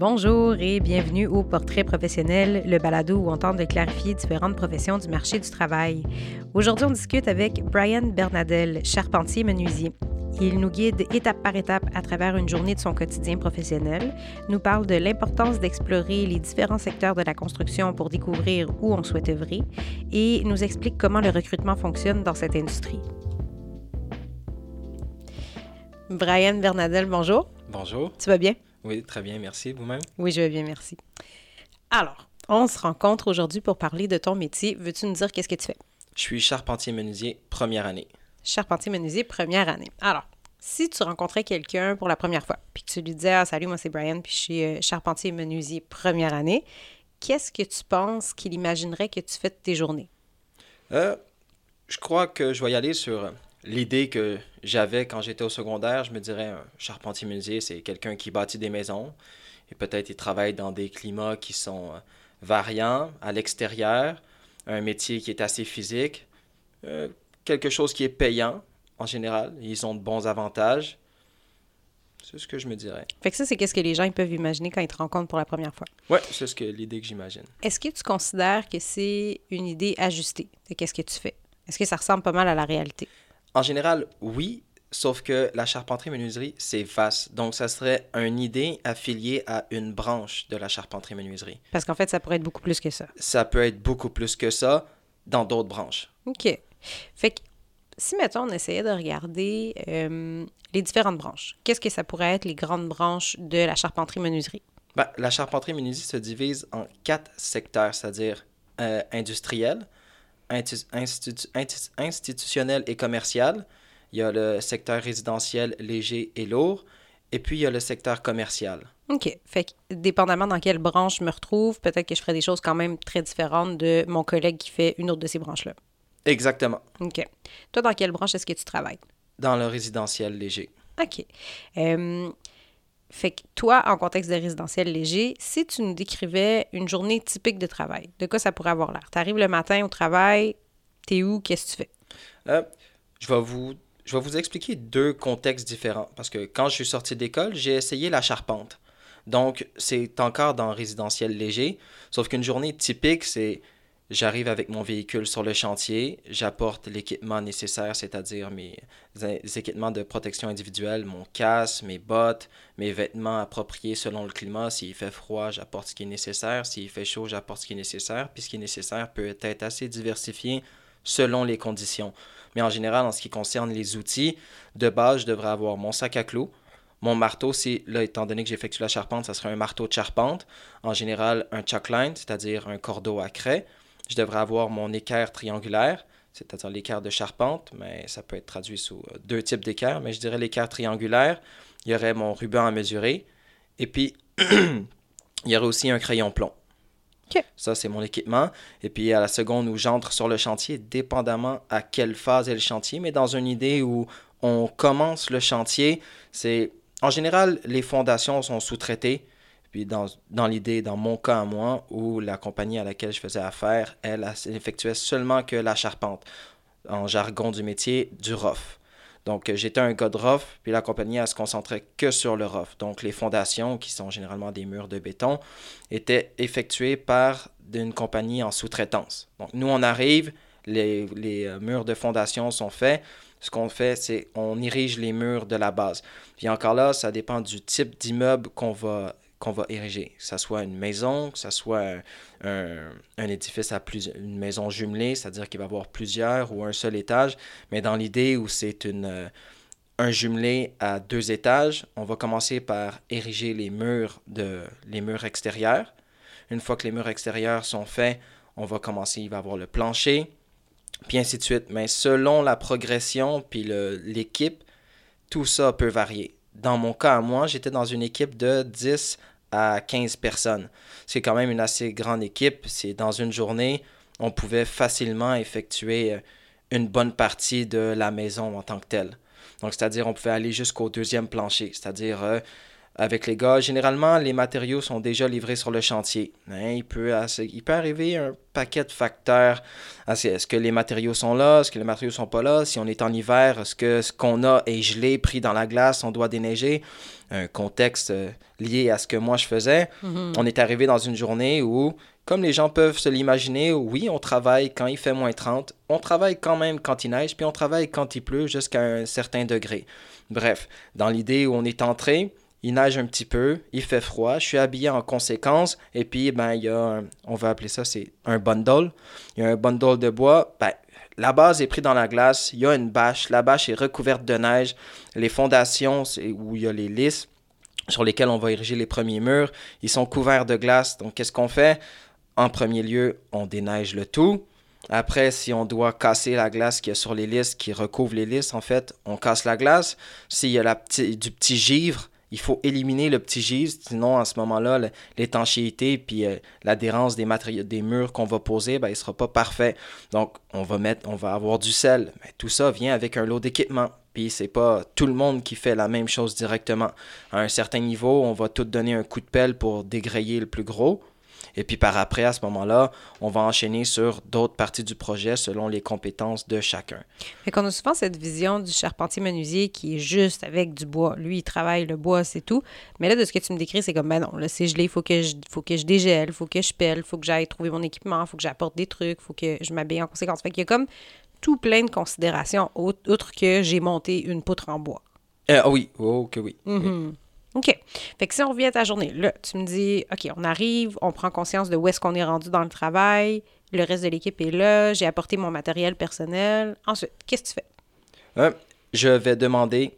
Bonjour et bienvenue au Portrait professionnel, le balado où on tente de clarifier différentes professions du marché du travail. Aujourd'hui, on discute avec Brian Bernadel, charpentier menuisier. Il nous guide étape par étape à travers une journée de son quotidien professionnel, nous parle de l'importance d'explorer les différents secteurs de la construction pour découvrir où on souhaite œuvrer et nous explique comment le recrutement fonctionne dans cette industrie. Brian Bernadel, bonjour. Bonjour. Tu vas bien? Oui, très bien, merci. Vous-même? Oui, je vais bien, merci. Alors, on se rencontre aujourd'hui pour parler de ton métier. Veux-tu nous dire qu'est-ce que tu fais? Je suis charpentier menuisier première année. Charpentier menuisier première année. Alors, si tu rencontrais quelqu'un pour la première fois, puis que tu lui disais ah, Salut, moi c'est Brian, puis je suis euh, charpentier menuisier première année, qu'est-ce que tu penses qu'il imaginerait que tu fais de tes journées? Euh, je crois que je vais y aller sur l'idée que j'avais quand j'étais au secondaire. Je me dirais un charpentier menuisier, c'est quelqu'un qui bâtit des maisons et peut-être il travaille dans des climats qui sont euh, variants à l'extérieur, un métier qui est assez physique, euh, quelque chose qui est payant en général. Ils ont de bons avantages. C'est ce que je me dirais. Fait que ça, c'est qu'est-ce que les gens ils peuvent imaginer quand ils te rencontrent pour la première fois? Oui, c'est ce que l'idée que j'imagine. Est-ce que tu considères que c'est une idée ajustée? De qu'est-ce que tu fais? Est-ce que ça ressemble pas mal à la réalité? En général, oui, sauf que la charpenterie-menuiserie, c'est vaste. Donc, ça serait une idée affiliée à une branche de la charpenterie-menuiserie. Parce qu'en fait, ça pourrait être beaucoup plus que ça. Ça peut être beaucoup plus que ça dans d'autres branches. OK. Fait que si, mettons, on essayait de regarder euh, les différentes branches, qu'est-ce que ça pourrait être les grandes branches de la charpenterie-menuiserie? Ben, la charpenterie-menuiserie se divise en quatre secteurs, c'est-à-dire euh, industriel, institutionnel et commercial. Il y a le secteur résidentiel léger et lourd. Et puis, il y a le secteur commercial. OK. Fait que, dépendamment dans quelle branche je me retrouve, peut-être que je ferai des choses quand même très différentes de mon collègue qui fait une autre de ces branches-là. Exactement. OK. Toi, dans quelle branche est-ce que tu travailles? Dans le résidentiel léger. OK. Euh, fait que toi, en contexte de résidentiel léger, si tu nous décrivais une journée typique de travail, de quoi ça pourrait avoir l'air? Tu arrives le matin au travail, t'es où, qu'est-ce que tu fais? Euh, je, vais vous, je vais vous expliquer deux contextes différents. Parce que quand je suis sorti d'école, j'ai essayé la charpente. Donc, c'est encore dans résidentiel léger. Sauf qu'une journée typique, c'est J'arrive avec mon véhicule sur le chantier, j'apporte l'équipement nécessaire, c'est-à-dire mes équipements de protection individuelle, mon casque, mes bottes, mes vêtements appropriés selon le climat. S'il fait froid, j'apporte ce qui est nécessaire. S'il fait chaud, j'apporte ce qui est nécessaire. Puis ce qui est nécessaire peut être assez diversifié selon les conditions. Mais en général, en ce qui concerne les outils, de base, je devrais avoir mon sac à clous, mon marteau, là, étant donné que j'effectue la charpente, ça serait un marteau de charpente. En général, un chuckline, c'est-à-dire un cordeau à craie je devrais avoir mon équerre triangulaire, c'est-à-dire l'équerre de charpente, mais ça peut être traduit sous euh, deux types d'équerre, mais je dirais l'équerre triangulaire. Il y aurait mon ruban à mesurer. Et puis, il y aurait aussi un crayon plomb. Ça, c'est mon équipement. Et puis, à la seconde où j'entre sur le chantier, dépendamment à quelle phase est le chantier, mais dans une idée où on commence le chantier, c'est en général, les fondations sont sous-traitées. Puis dans, dans l'idée, dans mon cas à moi, où la compagnie à laquelle je faisais affaire, elle, effectuait seulement que la charpente, en jargon du métier, du rough. Donc j'étais un gars de rough, puis la compagnie, elle se concentrait que sur le rough. Donc les fondations, qui sont généralement des murs de béton, étaient effectuées par une compagnie en sous-traitance. Donc nous, on arrive, les, les euh, murs de fondation sont faits, ce qu'on fait, c'est on érige les murs de la base. Puis encore là, ça dépend du type d'immeuble qu'on va qu'on va ériger, que soit une maison, que soit un, édifice à plus, une maison jumelée, c'est-à-dire qu'il va avoir plusieurs ou un seul étage, mais dans l'idée où c'est euh, un jumelé à deux étages, on va commencer par ériger les murs, de, les murs extérieurs. Une fois que les murs extérieurs sont faits, on va commencer, il va avoir le plancher, puis ainsi de suite. Mais selon la progression puis l'équipe, tout ça peut varier. Dans mon cas, moi, j'étais dans une équipe de 10 à 15 personnes. C'est quand même une assez grande équipe. C'est dans une journée, on pouvait facilement effectuer euh, une bonne partie de la maison en tant que telle. Donc, c'est-à-dire, on pouvait aller jusqu'au deuxième plancher, c'est-à-dire euh, avec les gars. Généralement, les matériaux sont déjà livrés sur le chantier. Hein, il, peut il peut arriver un paquet de facteurs. Est-ce que les matériaux sont là? Est-ce que les matériaux sont pas là? Si on est en hiver, est-ce que ce qu'on a est gelé, pris dans la glace, on doit déneiger? Un contexte euh, lié à ce que moi je faisais. Mm-hmm. On est arrivé dans une journée où, comme les gens peuvent se l'imaginer, oui, on travaille quand il fait moins 30. On travaille quand même quand il neige, puis on travaille quand il pleut jusqu'à un certain degré. Bref, dans l'idée où on est entré, il neige un petit peu, il fait froid, je suis habillé en conséquence, et puis, ben, il y a, on va appeler ça, c'est un bundle. Il y a un bundle de bois, ben, la base est prise dans la glace, il y a une bâche, la bâche est recouverte de neige, les fondations, où il y a les lisses sur lesquelles on va ériger les premiers murs, ils sont couverts de glace, donc qu'est-ce qu'on fait? En premier lieu, on déneige le tout. Après, si on doit casser la glace qui est sur les listes, qui recouvre les listes, en fait, on casse la glace. S'il y a du petit givre, il faut éliminer le petit givre, sinon à ce moment-là, l'étanchéité puis euh, l'adhérence des des murs qu'on va poser, ben, ne sera pas parfait. Donc, on va mettre, on va avoir du sel. Mais tout ça vient avec un lot d'équipement. Puis c'est pas tout le monde qui fait la même chose directement. À un certain niveau, on va tout donner un coup de pelle pour dégrayer le plus gros. Et puis par après, à ce moment-là, on va enchaîner sur d'autres parties du projet selon les compétences de chacun. Fait qu'on a souvent cette vision du charpentier menuisier qui est juste avec du bois. Lui, il travaille le bois, c'est tout. Mais là, de ce que tu me décris, c'est comme, ben non, là, c'est gelé, il faut que je, faut que je dégèle, il faut que je pelle, il faut que j'aille trouver mon équipement, il faut que j'apporte des trucs, il faut que je m'habille en conséquence. Fait qu'il y a comme tout plein de considérations, autres que j'ai monté une poutre en bois. Euh, oui, oh, que oui. Mm-hmm. OK. Fait que si on revient à ta journée, là, tu me dis, OK, on arrive, on prend conscience de où est-ce qu'on est rendu dans le travail, le reste de l'équipe est là, j'ai apporté mon matériel personnel. Ensuite, qu'est-ce que tu fais? Euh, je vais demander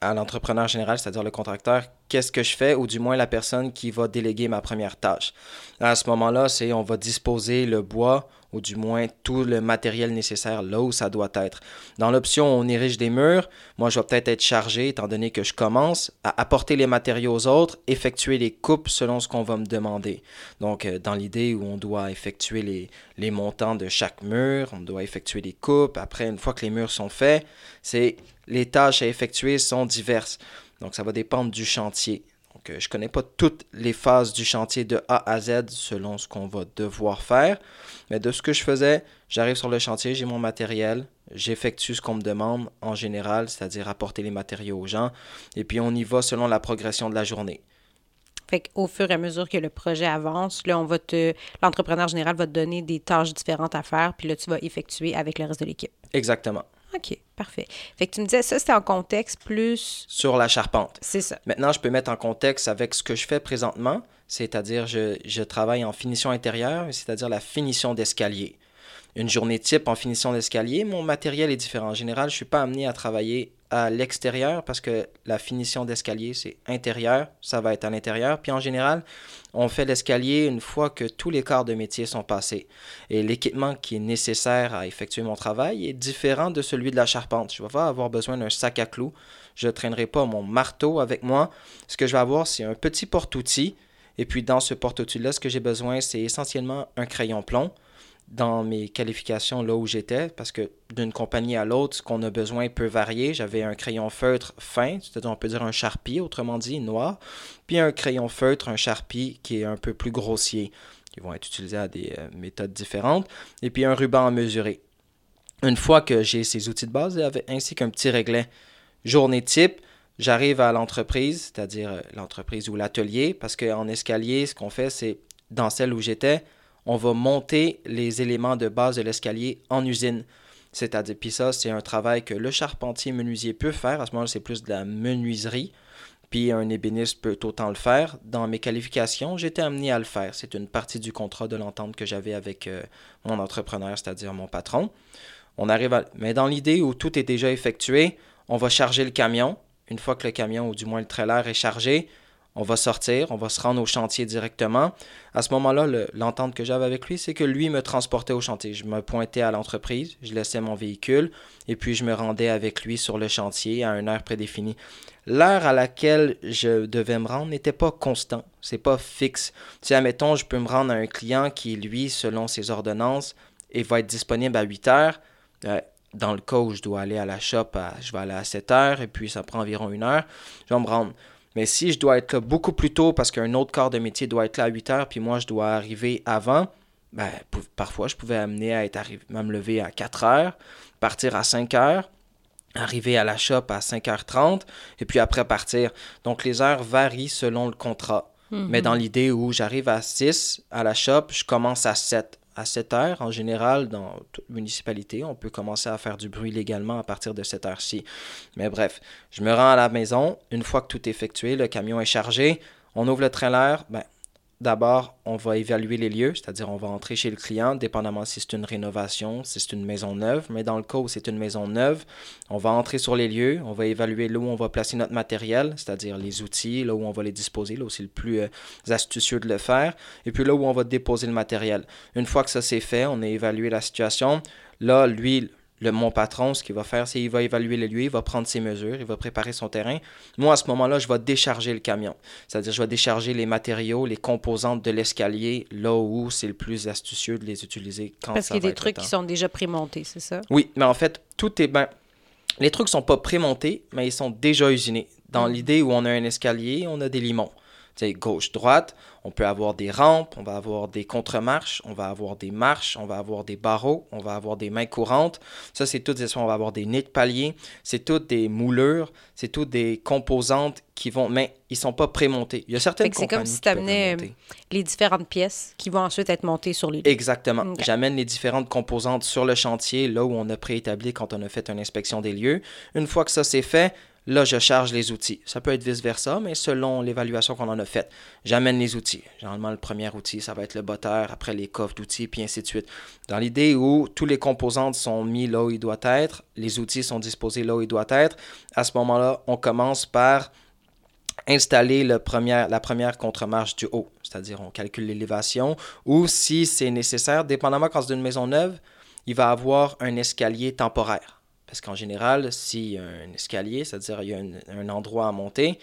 à l'entrepreneur général, c'est-à-dire le contracteur, qu'est-ce que je fais, ou du moins la personne qui va déléguer ma première tâche. À ce moment-là, c'est on va disposer le bois ou du moins tout le matériel nécessaire là où ça doit être. Dans l'option on érige des murs, moi je vais peut-être être chargé, étant donné que je commence, à apporter les matériaux aux autres, effectuer les coupes selon ce qu'on va me demander. Donc euh, dans l'idée où on doit effectuer les, les montants de chaque mur, on doit effectuer les coupes, après une fois que les murs sont faits, c'est les tâches à effectuer sont diverses. Donc ça va dépendre du chantier. Donc, euh, je ne connais pas toutes les phases du chantier de A à Z selon ce qu'on va devoir faire. Mais de ce que je faisais, j'arrive sur le chantier, j'ai mon matériel, j'effectue ce qu'on me demande en général, c'est-à-dire apporter les matériaux aux gens, et puis on y va selon la progression de la journée. Fait qu'au fur et à mesure que le projet avance, là, on va te. L'entrepreneur général va te donner des tâches différentes à faire, puis là, tu vas effectuer avec le reste de l'équipe. Exactement. OK, parfait. Fait que tu me disais, ça, c'était en contexte plus. Sur la charpente. C'est ça. Maintenant, je peux mettre en contexte avec ce que je fais présentement, c'est-à-dire je, je travaille en finition intérieure, c'est-à-dire la finition d'escalier. Une journée type en finition d'escalier, mon matériel est différent. En général, je ne suis pas amené à travailler à l'extérieur parce que la finition d'escalier, c'est intérieur, ça va être à l'intérieur. Puis en général, on fait l'escalier une fois que tous les quarts de métier sont passés. Et l'équipement qui est nécessaire à effectuer mon travail est différent de celui de la charpente. Je vais pas avoir besoin d'un sac à clous. Je ne traînerai pas mon marteau avec moi. Ce que je vais avoir, c'est un petit porte-outil. Et puis dans ce porte-outil-là, ce que j'ai besoin, c'est essentiellement un crayon plomb dans mes qualifications là où j'étais, parce que d'une compagnie à l'autre, ce qu'on a besoin peut varier. J'avais un crayon feutre fin, c'est-à-dire on peut dire un charpie, autrement dit, noir, puis un crayon feutre, un charpie qui est un peu plus grossier, qui vont être utilisés à des euh, méthodes différentes, et puis un ruban à mesurer. Une fois que j'ai ces outils de base, ainsi qu'un petit réglet journée type, j'arrive à l'entreprise, c'est-à-dire euh, l'entreprise ou l'atelier, parce qu'en escalier, ce qu'on fait, c'est dans celle où j'étais, on va monter les éléments de base de l'escalier en usine. C'est-à-dire, puis ça, c'est un travail que le charpentier menuisier peut faire. À ce moment-là, c'est plus de la menuiserie. Puis un ébéniste peut autant le faire. Dans mes qualifications, j'étais amené à le faire. C'est une partie du contrat de l'entente que j'avais avec euh, mon entrepreneur, c'est-à-dire mon patron. On arrive. Mais dans l'idée où tout est déjà effectué, on va charger le camion. Une fois que le camion, ou du moins le trailer, est chargé, on va sortir, on va se rendre au chantier directement. À ce moment-là, l'entente que j'avais avec lui, c'est que lui me transportait au chantier. Je me pointais à l'entreprise, je laissais mon véhicule et puis je me rendais avec lui sur le chantier à une heure prédéfinie. L'heure à laquelle je devais me rendre n'était pas constant, c'est pas fixe. Si, admettons, je peux me rendre à un client qui, lui, selon ses ordonnances, et va être disponible à 8 heures, euh, dans le cas où je dois aller à la shop, je vais aller à 7 heures et puis ça prend environ une heure, je vais me rendre. Mais si je dois être là beaucoup plus tôt parce qu'un autre corps de métier doit être là à 8 heures, puis moi, je dois arriver avant, ben, parfois, je pouvais amener à, être à me lever à 4 heures, partir à 5 heures, arriver à la shop à 5h30, et puis après partir. Donc, les heures varient selon le contrat. Mais dans mhm. l'idée où j'arrive à 6 à la shop, je commence à 7 à 7 heures. En général, dans toute municipalité, on peut commencer à faire du bruit légalement à partir de cette heure-ci. Mais bref, je me rends à la maison. Une fois que tout est effectué, le camion est chargé. On ouvre le trailer. Ben, D'abord, on va évaluer les lieux, c'est-à-dire on va entrer chez le client, dépendamment si c'est une rénovation, si c'est une maison neuve. Mais dans le cas où c'est une maison neuve, on va entrer sur les lieux, on va évaluer là où on va placer notre matériel, c'est-à-dire les outils, là où on va les disposer, là où c'est le plus euh, astucieux de le faire, et puis là où on va déposer le matériel. Une fois que ça c'est fait, on a évalué la situation. Là, lui, le, mon patron, ce qu'il va faire, c'est qu'il va évaluer les lieux, il va prendre ses mesures, il va préparer son terrain. Moi, à ce moment-là, je vais décharger le camion. C'est-à-dire, je vais décharger les matériaux, les composantes de l'escalier, là où c'est le plus astucieux de les utiliser quand Parce qu'il y a des trucs qui sont déjà prémontés, c'est ça? Oui, mais en fait, tout est... Ben, les trucs sont pas prémontés, mais ils sont déjà usinés. Dans mm. l'idée où on a un escalier, on a des limons gauche-droite, on peut avoir des rampes, on va avoir des contre-marches, on va avoir des marches, on va avoir des barreaux, on va avoir des mains courantes. Ça, c'est des on va avoir des nids de palier, c'est toutes des moulures, c'est toutes des composantes qui vont, mais ils sont pas prémontés. Il y a certaines C'est comme si tu amenais euh, les différentes pièces qui vont ensuite être montées sur les Exactement. J'amène les différentes composantes sur le chantier, là où on a préétabli quand on a fait une inspection des lieux. Une fois que ça c'est fait, Là, je charge les outils. Ça peut être vice-versa, mais selon l'évaluation qu'on en a faite, j'amène les outils. Généralement, le premier outil, ça va être le botteur, après les coffres d'outils, puis ainsi de suite. Dans l'idée où tous les composantes sont mis là où ils doivent être, les outils sont disposés là où ils doivent être, à ce moment-là, on commence par installer la première contre-marche du haut. C'est-à-dire, on calcule l'élévation, ou si c'est nécessaire, dépendamment quand c'est une maison neuve, il va avoir un escalier temporaire. Parce qu'en général, s'il y a un escalier, c'est-à-dire il y a un, endroit à monter,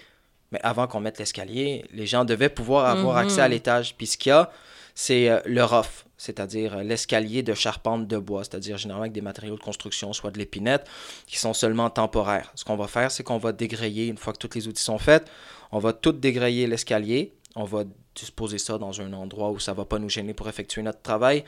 mais avant qu'on mette l'escalier, les gens devaient pouvoir avoir accès à mhm. l'étage. Puis ce qu'il y a, c'est euh, le rough, c'est-à-dire euh, l'escalier de charpente de bois, c'est-à-dire généralement avec des matériaux de construction, soit de l'épinette, qui sont seulement temporaires. Ce qu'on va faire, c'est qu'on va dégrayer, une fois que tous les outils sont faits, on va tout dégrayer l'escalier, on va disposer ça dans un endroit où ça ne va pas nous gêner pour effectuer notre travail.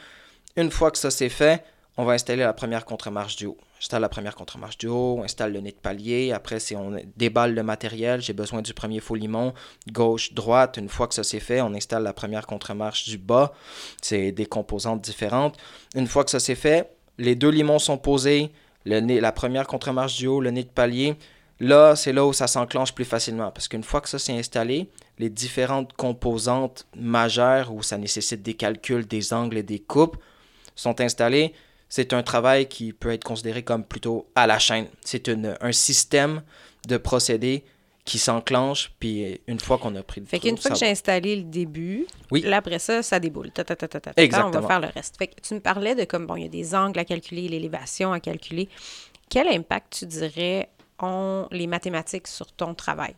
Une fois que ça c'est fait, on va installer la première contre-marche du haut. J'installe la première contre-marche du haut, on installe le nez de palier. Après, si on déballe le matériel, j'ai besoin du premier faux limon, gauche, droite. Une fois que ça c'est fait, on installe la première contre-marche du bas. C'est des composantes différentes. Une fois que ça c'est fait, les deux limons sont posés, le nez, la première contre-marche du haut, le nez de palier. Là, c'est là où ça s'enclenche plus facilement. Parce qu'une fois que ça s'est installé, les différentes composantes majeures où ça nécessite des calculs, des angles et des coupes sont installées c'est un travail qui peut être considéré comme plutôt à la chaîne. C'est un système de procédés qui s'enclenche, puis une fois qu'on a pris le Fait qu'une fois que j'ai installé le début, oui. là, après ça, ça déboule. Ta, Exactement. on va faire le reste. Fait que tu me parlais de comme, bon, il y a des angles à calculer, l'élévation à calculer. Quel impact, tu dirais, ont les mathématiques sur ton travail?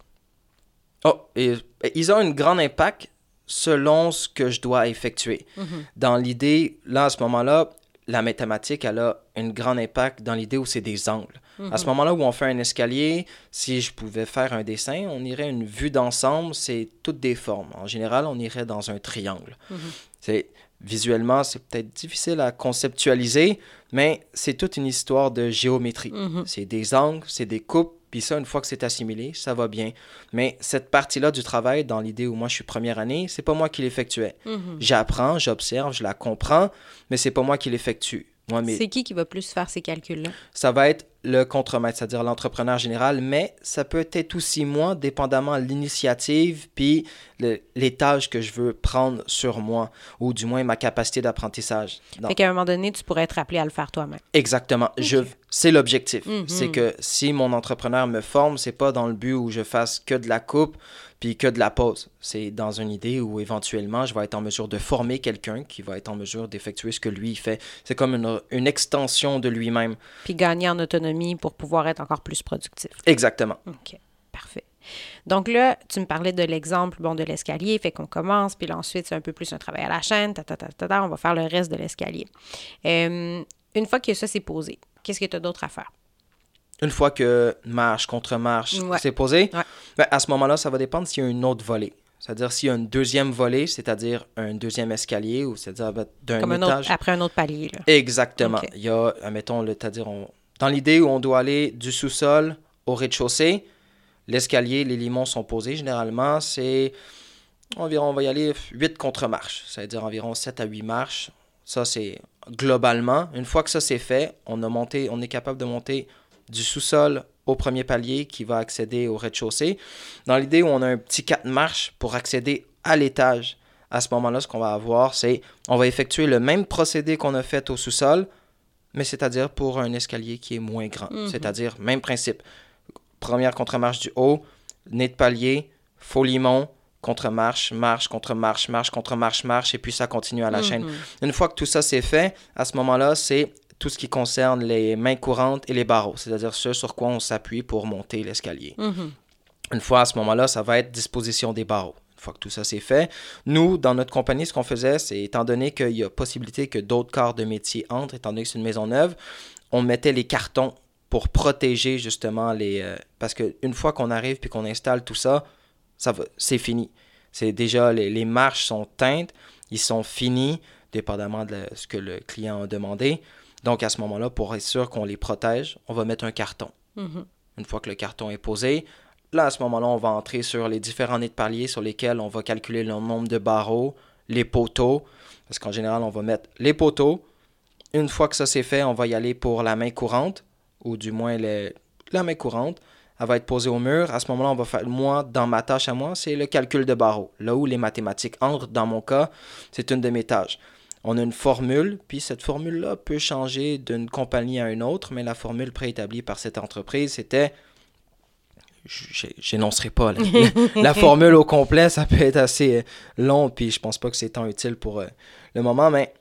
Oh, et, ils ont un grand impact selon ce que je dois effectuer. Mm-hmm. Dans l'idée, là, à ce moment-là, la mathématique, elle a un grand impact dans l'idée où c'est des angles. À ce mhm. moment-là où on fait un escalier, si je pouvais faire un dessin, on irait une vue d'ensemble, c'est toutes des formes. En général, on irait dans un triangle. Mhm. C'est visuellement, c'est peut-être difficile à conceptualiser, mais c'est toute une histoire de géométrie. Mhm. C'est des angles, c'est des coupes, puis ça, une fois que c'est assimilé, ça va bien. Mais cette partie-là du travail, dans l'idée où moi je suis première année, c'est pas moi qui l'effectuais. Mhm. J'apprends, j'observe, je la comprends, mais c'est pas moi qui l'effectue. C'est qui qui va plus faire ces calculs-là? Ça va être le contremaître, c'est-à-dire l'entrepreneur général, mais ça peut être aussi moi, dépendamment de l'initiative, puis les tâches que je veux prendre sur moi, ou du moins ma capacité d'apprentissage. Fait qu'à un moment donné, tu pourrais être appelé à le faire toi-même. Exactement. Je, c'est l'objectif. Mhm. C'est que si mon entrepreneur me forme, c'est pas dans le but où je fasse que de la coupe, puis que de la pause. C'est dans une idée où éventuellement je vais être en mesure de former quelqu'un qui va être en mesure d'effectuer ce que lui fait. C'est comme une, une, extension de lui-même. Puis gagner en autonomie pour pouvoir être encore plus productif. Exactement. OK, parfait. Donc là, tu me parlais de l'exemple bon, de l'escalier, fait qu'on commence, puis là, ensuite, c'est un peu plus un travail à la chaîne, ta, ta, ta, ta, on va faire le reste de l'escalier. Euh, une fois que ça s'est posé, qu'est-ce que tu as d'autre à faire? Une fois que marche contre marche Ouais. c'est posé, Ouais. ben, à ce moment-là, ça va dépendre s'il y a une autre volée. C'est-à-dire s'il y a une deuxième volée, c'est-à-dire un deuxième escalier, ou c'est-à-dire ben, d'un Comme un étage. autre, après un autre palier. Là. Exactement. Il y a, admettons, le- c'est-à-dire, on- dans l'idée où on doit aller du sous-sol au rez-de-chaussée, l'escalier, les limons sont posés. Généralement, c'est environ, on va y aller 8 contre-marches, c'est-à-dire environ 7 à 8 marches. Ça, c'est globalement. Une fois que ça c'est fait, on, a monté, on est capable de monter du sous-sol au premier palier qui va accéder au rez-de-chaussée. Dans l'idée où on a un petit 4 marches pour accéder à l'étage, à ce moment-là, ce qu'on va avoir, c'est on va effectuer le même procédé qu'on a fait au sous-sol, mais c'est-à-dire pour un escalier qui est moins grand. Mhm. C'est-à-dire, même principe. Première contre-marche du haut, nez de palier, faux limon, contre-marche, marche, contre-marche, marche, contre-marche, marche, et puis ça continue à la chaîne. Mhm. Une fois que tout ça c'est fait, à ce moment-là, c'est tout ce qui concerne les mains courantes et les barreaux, c'est-à-dire ce sur quoi on s'appuie pour monter l'escalier. Mhm. Une fois à ce moment-là, ça va être disposition des barreaux. Une fois que tout ça c'est fait, nous, dans notre compagnie, ce qu'on faisait, c'est étant donné qu'il y a possibilité que d'autres corps de métier entrent, étant donné que c'est une maison neuve, on mettait les cartons pour protéger justement les... euh, parce qu'une fois qu'on arrive puis qu'on installe tout ça, ça c'est fini. C'est déjà, les, les marches sont teintes, ils sont finis, dépendamment de la- ce que le client a demandé. Donc à ce moment-là, pour être sûr qu'on les protège, on va mettre un carton. Mhm. Une fois que le carton est posé, là, à ce moment-là, on va entrer sur les différents nids de paliers sur lesquels on va calculer le nombre de barreaux, les poteaux, parce qu'en général, on va mettre les poteaux. Une fois que ça c'est fait, on va y aller pour la main courante, ou du moins la main courante. Elle va être posée au mur. À ce moment-là, on va faire, moi, dans ma tâche à moi, c'est le calcul de barreaux. Là où les mathématiques entrent, dans mon cas, c'est une de mes tâches. On a une formule, puis cette formule-là peut changer d'une compagnie à une autre, mais la formule préétablie par cette entreprise, c'était j'énoncerai pas la, formule au complet, ça peut être assez euh, long, puis je pense pas que c'est tant utile pour euh, le moment, mais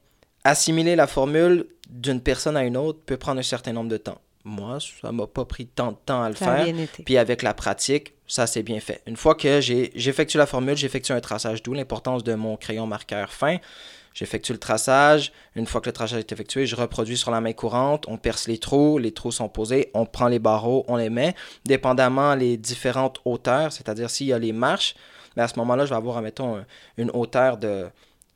assimiler la formule d'une personne à une autre peut prendre un certain nombre de temps. Moi, ça m'a pas pris tant de temps à le Ça faire. Puis avec la pratique, ça s'est bien fait. Une fois que j'ai j'effectue la formule, j'effectue un traçage, d'où l'importance de mon crayon marqueur fin. J'effectue le traçage. Une fois que le traçage est effectué, je reproduis sur la main courante. On perce les trous, les trous sont posés, on prend les barreaux, on les met, dépendamment les différentes hauteurs, c'est-à-dire s'il y a les marches, mais à ce moment-là, je vais avoir, mettons, un- une hauteur de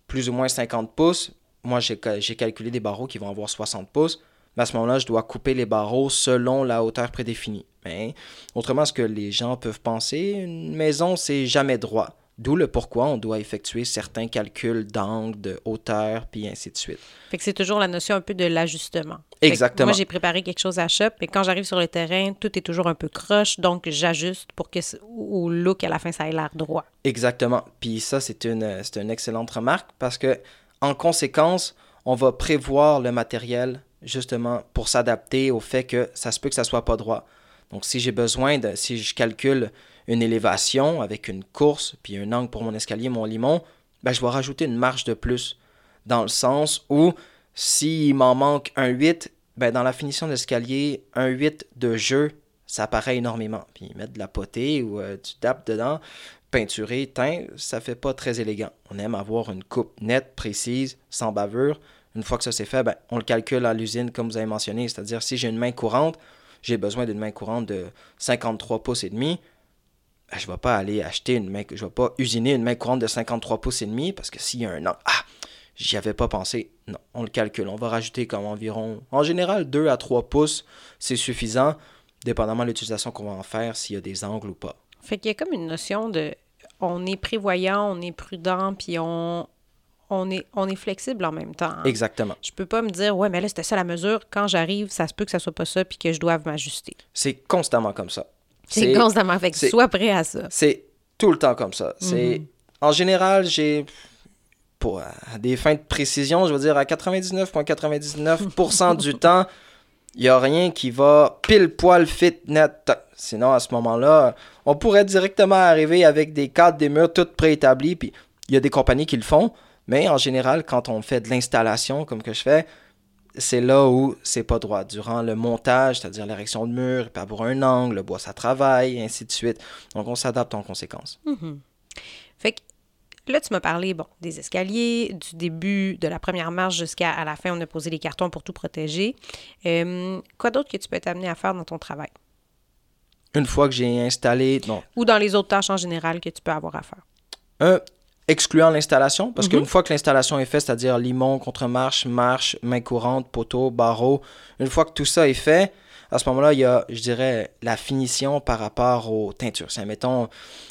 plus ou moins 50 pouces. Moi, j'ai calculé des barreaux qui vont avoir 60 pouces. Mais à ce moment-là, je dois couper les barreaux selon la hauteur prédéfinie. Mais autrement, ce que les gens peuvent penser, une maison, c'est jamais droit. D'où le pourquoi on doit effectuer certains calculs d'angle, de hauteur, puis ainsi de suite. Fait que c'est toujours la notion un peu de l'ajustement. Exactement. Moi, j'ai préparé quelque chose à shop, mais quand j'arrive sur le terrain, tout est toujours un peu croche, donc j'ajuste pour que au look, à la fin, ça ait l'air droit. Exactement. Puis ça, c'est une, une excellente remarque parce que, en conséquence, on va prévoir le matériel justement pour s'adapter au fait que ça se peut que ça soit pas droit. Donc, si j'ai besoin de, si je calcule une élévation avec une course, puis un angle pour mon escalier, mon limon, ben, je vais rajouter une marge de plus. Dans le sens où, s'il m'en manque un 8, ben, dans la finition de l'escalier, un 8 de jeu, ça paraît énormément. Puis mettre de la potée ou euh, tu tapes dedans, peinturé, teint, ça fait pas très élégant. On aime avoir une coupe nette, précise, sans bavure. Une fois que ça c'est fait, ben, on le calcule à l'usine comme vous avez mentionné, c'est-à-dire si j'ai une main courante, j'ai besoin d'une main courante de 53 pouces et demi. Ben, je ne vais pas aller acheter une main, je vais pas usiner une main courante de 53 pouces et demi parce que s'il y a un an, ah, j'y avais pas pensé. Non, on le calcule. On va rajouter comme environ, en général, 2 à 3 pouces, c'est suffisant, dépendamment de l'utilisation qu'on va en faire, s'il y a des angles ou pas. Fait qu'il y a comme une notion de on est prévoyant, on est prudent, puis on, on, est, on est flexible en même temps. hein. Exactement. Je peux pas me dire, ouais, mais là, c'était ça la mesure. Quand j'arrive, ça se peut que ça soit pas ça, puis que je doive m'ajuster. C'est constamment comme ça. C'est constamment. Fait que sois prêt à ça. C'est tout le temps comme ça. C'est En général, j'ai. Pour à des fins de précision, je veux dire, à 99,99% du temps, il n'y a rien qui va pile poil fit net. Sinon, à ce moment-là, on pourrait directement arriver avec des cadres, des murs toutes préétablis. Puis il y a des compagnies qui le font. Mais en général, quand on fait de l'installation, comme que je fais, c'est là où c'est pas droit. Durant le montage, c'est-à-dire l'érection de mur, il peut y avoir un angle, le bois ça travaille, et ainsi de suite. Donc on s'adapte en conséquence. Mhm. Fait que Là, tu m'as parlé, bon, des escaliers, du début de la première marche jusqu'à la fin, on a posé les cartons pour tout protéger. Euh, quoi d'autre que tu peux t'amener à faire dans ton travail? Une fois que j'ai installé, non, Ou dans les autres tâches en général que tu peux avoir à faire? Excluant l'installation, parce Mhm. qu'une fois que l'installation est faite, c'est-à-dire limon, contre-marche, marche, main courante, poteau, barreau, une fois que tout ça est fait, à ce moment-là, il y a, je dirais, la finition par rapport aux teintures. C'est, mettons,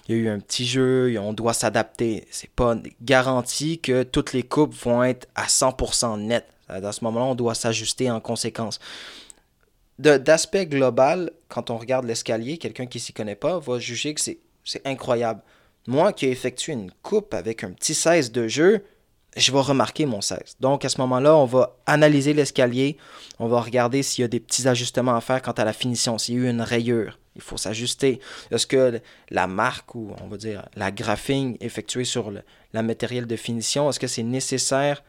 il y a eu un petit jeu, on doit s'adapter. C'est pas garanti que toutes les coupes vont être à 100% nettes. À ce moment-là, on doit s'ajuster en conséquence. D'aspect global, quand on regarde l'escalier, quelqu'un qui s'y connaît pas va juger que c'est c'est incroyable. Moi qui ai effectué une coupe avec un petit 16 de jeu, je vais remarquer mon 16. Donc à ce moment-là, on va analyser l'escalier, on va regarder s'il y a des petits ajustements à faire quant à la finition, s'il y a eu une rayure, il faut s'ajuster. Est-ce que la marque ou on va dire la graphing effectuée sur le matériel de finition, est-ce que c'est nécessaire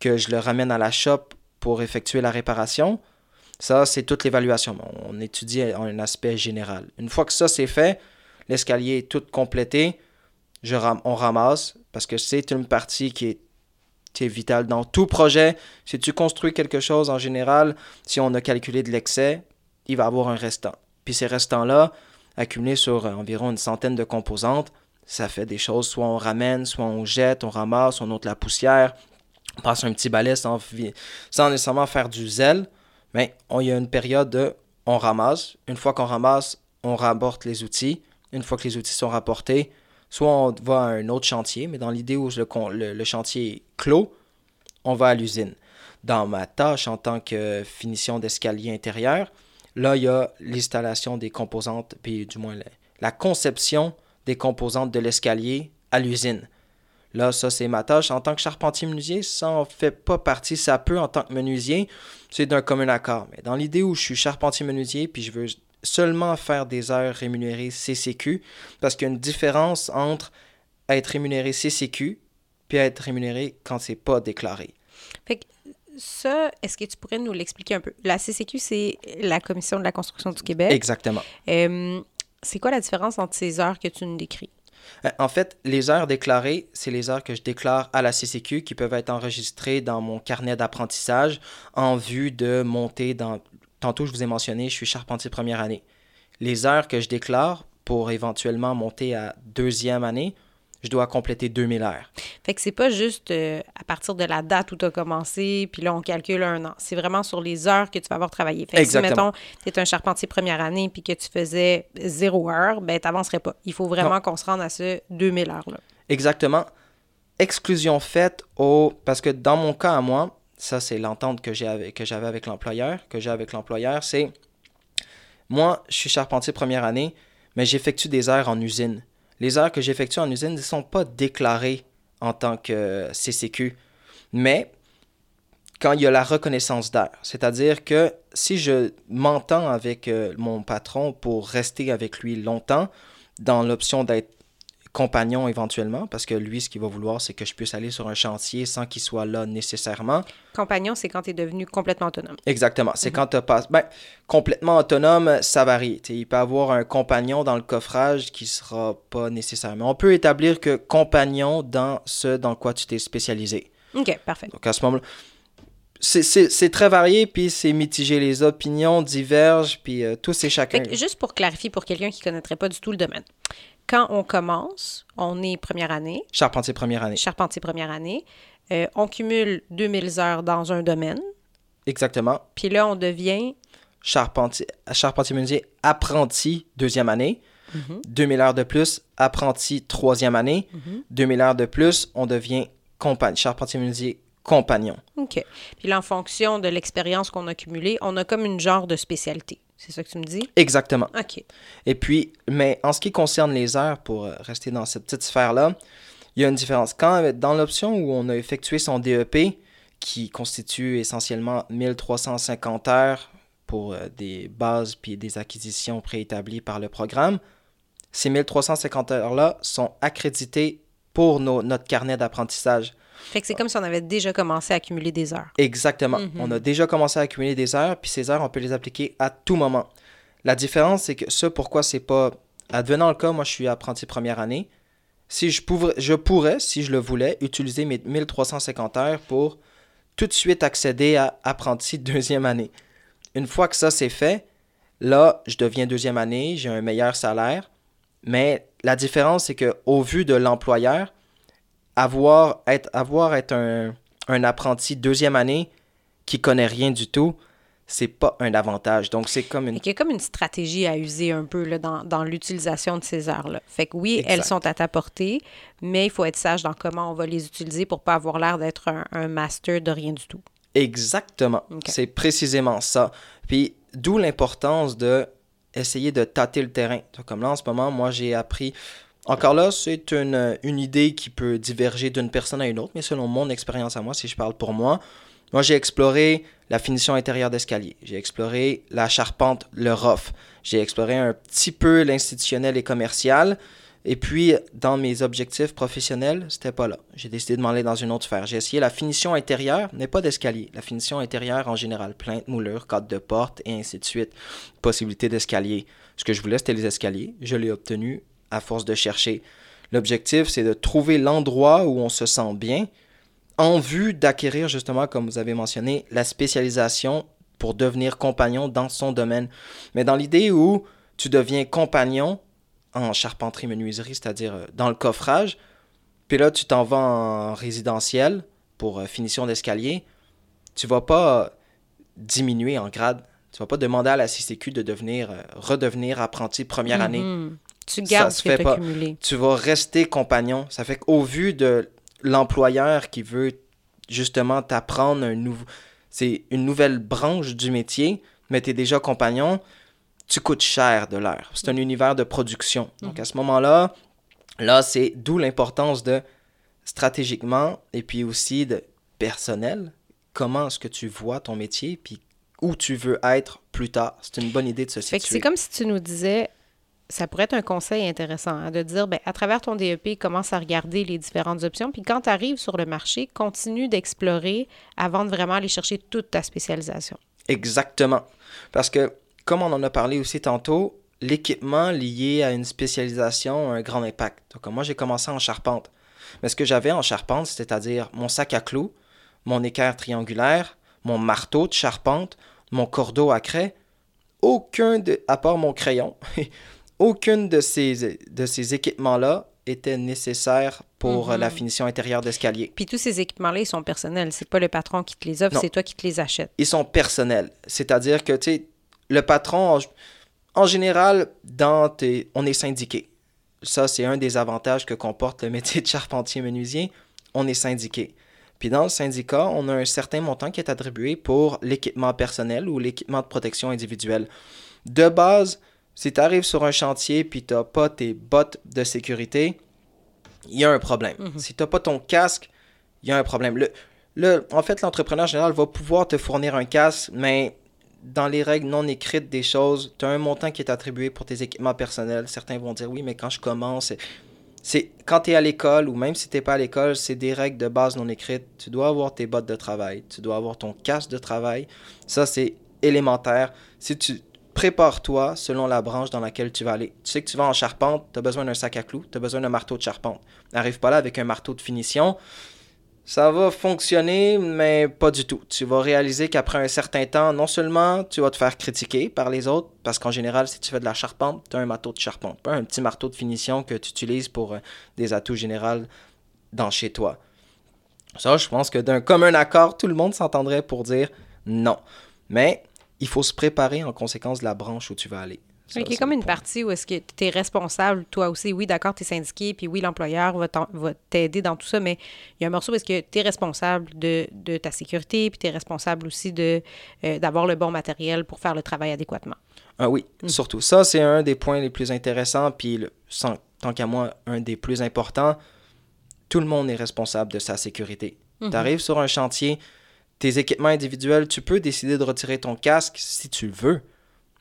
que je le ramène à la shop pour effectuer la réparation? Ça, c'est toute l'évaluation. On étudie un aspect général. Une fois que ça c'est fait, l'escalier est tout complété, on ramasse parce que c'est une partie qui est, vitale dans tout projet. Si tu construis quelque chose en général, si on a calculé de l'excès, il va avoir un restant. Puis ces restants-là, accumulés sur euh, environ une centaine de composantes, ça fait des choses, soit on ramène, soit on jette, on ramasse, on ôte la poussière, on passe un petit balai sans, sans nécessairement faire du zèle. Mais on- y a une période de on ramasse. Une fois qu'on ramasse, on rapporte les outils. Une fois que les outils sont rapportés, soit on va à un autre chantier, mais dans l'idée où le, le- le chantier est clos, on va à l'usine. Dans ma tâche en tant que finition d'escalier intérieur, là, il y a l'installation des composantes, puis du moins la, la conception des composantes de l'escalier à l'usine. Là, ça, c'est ma tâche. En tant que charpentier menuisier, ça en fait pas partie. Ça peut en tant que menuisier, c'est d'un commun accord. Mais dans l'idée où je suis charpentier menuisier, puis je veux seulement faire des heures rémunérées CCQ, parce qu'il y a une différence entre être rémunéré CCQ puis être rémunéré quand c'est pas déclaré. Ça, est-ce que tu pourrais nous l'expliquer un peu? La CCQ, c'est la Commission de la construction du Québec. Exactement. Euh, c'est quoi la différence entre ces heures que tu nous décris? Euh, En fait, les heures déclarées, c'est les heures que je déclare à la CCQ qui peuvent être enregistrées dans mon carnet d'apprentissage en vue de monter dans... Tantôt, je vous ai mentionné, je suis charpentier première année. Les heures que je déclare pour éventuellement monter à deuxième année, je dois compléter 2000 heures. Fait que c'est pas juste euh, à partir de la date où tu as commencé, puis là, on calcule un an. C'est vraiment sur les heures que tu vas avoir travaillé. Fait que Exactement. si, mettons, tu es un charpentier première année, puis que tu faisais zéro heure, ben, tu n'avancerais pas. Il faut vraiment qu'on se rende à ce 2000 heures-là. Exactement. Exclusion faite au... Parce que dans mon cas à moi, ça c'est l'entente que j'avais avec l'employeur, que j'ai avec l'employeur, c'est... Moi, je suis charpentier première année, mais j'effectue des heures en usine. Les heures que j'effectue en usine ne sont pas déclarées en tant que CCQ. Mais quand il y a la reconnaissance d'heures, c'est-à-dire que si je m'entends avec euh, mon patron pour rester avec lui longtemps, dans l'option d'être compagnon éventuellement, parce que lui, ce qu'il va vouloir, c'est que je puisse aller sur un chantier sans qu'il soit là nécessairement. Compagnon, c'est quand tu es devenu complètement autonome. Exactement. C'est quand tu passes. Ben, complètement autonome, ça varie. T'sais, il peut avoir un compagnon dans le coffrage qui sera pas nécessairement. On peut établir que compagnon dans ce dans quoi tu t'es spécialisé. OK, parfait. Donc à ce moment-là, c'est- très varié, puis c'est mitigé. Les opinions divergent, puis euh, tous et chacun. Fait que juste pour clarifier pour quelqu'un qui ne connaîtrait pas du tout le domaine. Quand on commence, on est première année, Charpentier première année. charpentier première année, euh, on cumule 2000 heures dans un domaine, Exactement. puis là, on devient Charpentier, charpentier menuisier apprenti deuxième année. Mhm. 2000 heures de plus, apprenti troisième année. 2000 heures de plus, on devient compagnon, charpentier menuisier compagnon. OK. Puis là, en fonction de l'expérience qu'on a cumulée, on a comme une genre de spécialité. C'est ça que tu me dis? Exactement. OK. Et puis, mais en ce qui concerne les heures, pour euh, rester dans cette petite sphère-là, il y a une différence. Quand dans l'option où on a effectué son DEP, qui constitue essentiellement 1350 heures pour euh, des bases puis des acquisitions préétablies par le programme, ces 1350 heures-là sont accréditées pour nos- notre carnet d'apprentissage. Fait que c'est comme si on avait déjà commencé à accumuler des heures. Exactement. Mhm. On a déjà commencé à accumuler des heures, puis ces heures, on peut les appliquer à tout moment. La différence, c'est que ce pourquoi c'est pas. Advenant le cas, moi, je suis apprenti première année. si je, pourrais, je pourrais, si je le voulais, utiliser mes 1350 heures pour tout de suite accéder à apprenti deuxième année. Une fois que ça c'est fait, là, je deviens deuxième année, j'ai un meilleur salaire, mais la différence, c'est qu'au vu de l'employeur, avoir être, avoir être un, un apprenti deuxième année qui connaît rien du tout, c'est pas un avantage. Donc, c'est comme une. Il y a comme une stratégie à user un peu là, dans, dans l'utilisation de ces heures-là. Fait que oui, elles sont à ta portée, mais il faut être sage dans comment on va les utiliser pour pas avoir l'air d'être un, un, master de rien du tout. Exactement. Okay. C'est précisément ça. Puis, d'où l'importance de essayer de tâter le terrain. Comme là, en ce moment, moi, j'ai appris. Encore là, c'est une, une idée qui peut diverger d'une personne à une autre, mais selon mon expérience à moi, si je parle pour moi, moi, j'ai exploré la finition intérieure d'escalier. J'ai exploré la charpente, le rough. J'ai exploré un petit peu l'institutionnel et commercial. Et puis, dans mes objectifs professionnels, c'était pas là. J'ai décidé de m'en aller dans une autre sphère. J'ai essayé la finition intérieure, mais pas d'escalier. La finition intérieure en général, plainte, moulure, cadre de porte et ainsi de suite. Possibilité d'escalier. Ce que je voulais, c'était les escaliers. Je l'ai obtenu à force de chercher. L'objectif, c'est de trouver l'endroit où on se sent bien, en vue d'acquérir justement, comme vous avez mentionné, la spécialisation pour devenir compagnon dans son domaine. Mais dans l'idée où tu deviens compagnon en charpenterie menuiserie, c'est-à-dire dans le coffrage, puis là tu t'en vas en résidentiel pour finition d'escalier, tu vas pas diminuer en grade. Tu vas pas demander à la CCQ de devenir redevenir apprenti première année. Mm -hmm. Tu gardes ce que accumulé. Tu vas rester compagnon. Ça fait qu'au vu de l'employeur qui veut justement t'apprendre un nouveau c'est une nouvelle branche du métier, mais tu es déjà compagnon, tu coûtes cher de l'heure. C'est un univers de production. Donc à ce moment-là, là, c'est d'où l'importance de stratégiquement et puis aussi de personnel, comment est-ce que tu vois ton métier puis où tu veux être plus tard. C'est une bonne idée de se situer. c'est comme si tu nous disais, ça pourrait être un conseil intéressant, hein, de dire, ben, à travers ton DEP, commence à regarder les différentes options. Puis quand tu arrives sur le marché, continue d'explorer avant de vraiment aller chercher toute ta spécialisation. Exactement. Parce que, comme on en a parlé aussi tantôt, l'équipement lié à une spécialisation a un grand impact. Donc, moi, j'ai commencé en charpente. Mais ce que j'avais en charpente, c'est-à-dire mon sac à clous, mon équerre triangulaire, mon marteau de charpente, mon cordeau à craie, aucun de, à part mon crayon, aucune de ces, de ces équipements-là était nécessaire pour Mhm. la finition intérieure d'escalier. Puis tous ces équipements-là, ils sont personnels. C'est pas le patron qui te les offre, c'est toi qui te les achètes. Ils sont personnels. C'est-à-dire que, tu sais, le patron, en, en général, dans tes, on est syndiqué. Ça, c'est un des avantages que comporte le métier de charpentier-menuisier. On est syndiqué. Puis dans le syndicat, on a un certain montant qui est attribué pour l'équipement personnel ou l'équipement de protection individuelle. De base, si tu arrives sur un chantier puis tu n'as pas tes bottes de sécurité, il y a un problème. Mhm. Si tu n'as pas ton casque, il y a un problème. Le, le- en fait, l'entrepreneur général va pouvoir te fournir un casque, mais dans les règles non écrites des choses, tu as un montant qui est attribué pour tes équipements personnels. Certains vont dire oui, mais quand je commence, c'est- c'est quand tu es à l'école ou même si tu n'es pas à l'école, c'est des règles de base non écrites. Tu dois avoir tes bottes de travail, tu dois avoir ton casque de travail. Ça, c'est élémentaire. Si tu prépares-toi selon la branche dans laquelle tu vas aller. Tu sais que tu vas en charpente, tu as besoin d'un sac à clous, tu as besoin d'un marteau de charpente. N'arrive pas là avec un marteau de finition. Ça va fonctionner, mais pas du tout. Tu vas réaliser qu'après un certain temps, non seulement tu vas te faire critiquer par les autres, parce qu'en général, si tu fais de la charpente, tu as un marteau de charpente, pas un petit marteau de finition que tu utilises pour euh, des atouts généraux dans chez toi. Ça, je pense que d'un commun accord, tout le monde s'entendrait pour dire non. Mais il faut se préparer en conséquence de la branche où tu vas aller. Ça, Fait qu'il y a c'est comme une point. partie où est-ce que tu es responsable, toi aussi. Oui, d'accord, tu es syndiqué, puis oui, l'employeur va t'aider dans tout ça, mais il y a un morceau où est-ce que tu es responsable de, de ta sécurité, puis tu es responsable aussi de euh, d'avoir le bon matériel pour faire le travail adéquatement. Ah oui, surtout. Ça, c'est un des points les plus intéressants, puis le- sans- tant qu'à moi, un des plus importants. Tout le monde est responsable de sa sécurité. Mhm. Tu arrives sur un chantier, tes équipements individuels, tu peux décider de retirer ton casque si tu le veux.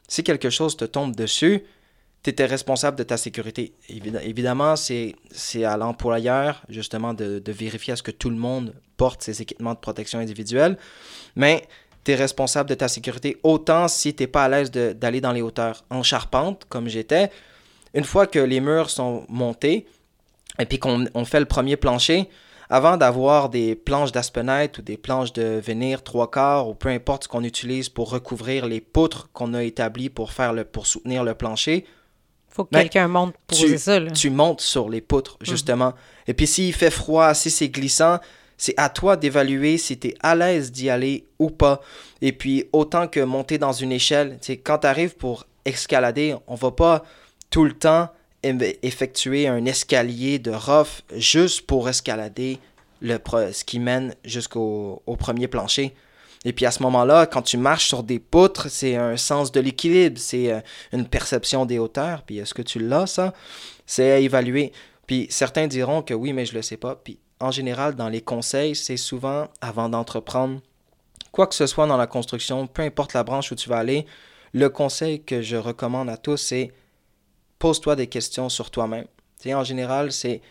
Si quelque chose te tombe dessus, tu étais responsable de ta sécurité. Évid- évidemment, c'est à l'employeur, justement, de, de vérifier à ce que tout le monde porte ses équipements de protection individuelle. Mais tu es responsable de ta sécurité autant si tu n'es pas à l'aise d'aller dans les hauteurs. En charpente, comme j'étais, une fois que les murs sont montés, et puis qu'on on fait le premier plancher, avant d'avoir des planches d'aspenite ou des planches de venir trois quarts ou peu importe ce qu'on utilise pour recouvrir les poutres qu'on a établies pour, faire le, pour soutenir le plancher, faut que Ben, quelqu'un monte pour tu, ça. Là. tu montes sur les poutres, justement. Et puis s'il fait froid, si c'est glissant, c'est à toi d'évaluer si tu es à l'aise d'y aller ou pas. Et puis autant que monter dans une échelle, quand tu arrives pour escalader, on va pas tout le temps em- effectuer un escalier de rough juste pour escalader le, ce qui mène jusqu'au au premier plancher. Et puis à ce moment-là, quand tu marches sur des poutres, c'est un sens de l'équilibre, c'est euh, une perception des hauteurs. Puis est-ce que tu l'as, ça? C'est à évaluer. Puis certains diront que oui, mais je le sais pas. Puis en général, dans les conseils, c'est souvent avant d'entreprendre quoi que ce soit dans la construction, peu importe la branche où tu vas aller, le conseil que je recommande à tous, c'est pose-toi des questions sur toi-même. En général, c'est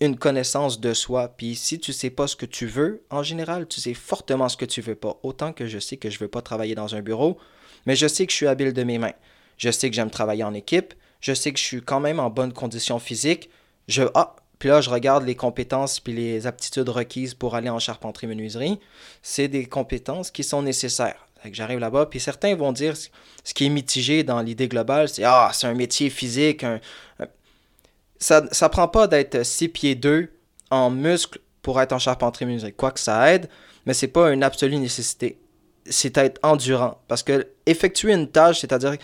une connaissance de soi. Puis si tu sais pas ce que tu veux, en général, tu sais fortement ce que tu veux pas. Autant que je sais que je veux pas travailler dans un bureau, mais je sais que je suis habile de mes mains. Je sais que j'aime travailler en équipe. Je sais que je suis quand même en bonne condition physique. Je ah, puis là je regarde les compétences puis les aptitudes requises pour aller en charpenterie menuiserie. C'est des compétences qui sont nécessaires. Que j'arrive là-bas, puis certains vont dire ce qui est mitigé dans l'idée globale, c'est ah, c'est un métier physique, ça ça prend pas d'être 6 pieds 2 en muscle pour être en charpenterie menuiserie. Quoique ça aide, mais c'est pas une absolue nécessité. C'est être endurant. Parce que effectuer une tâche, c'est-à-dire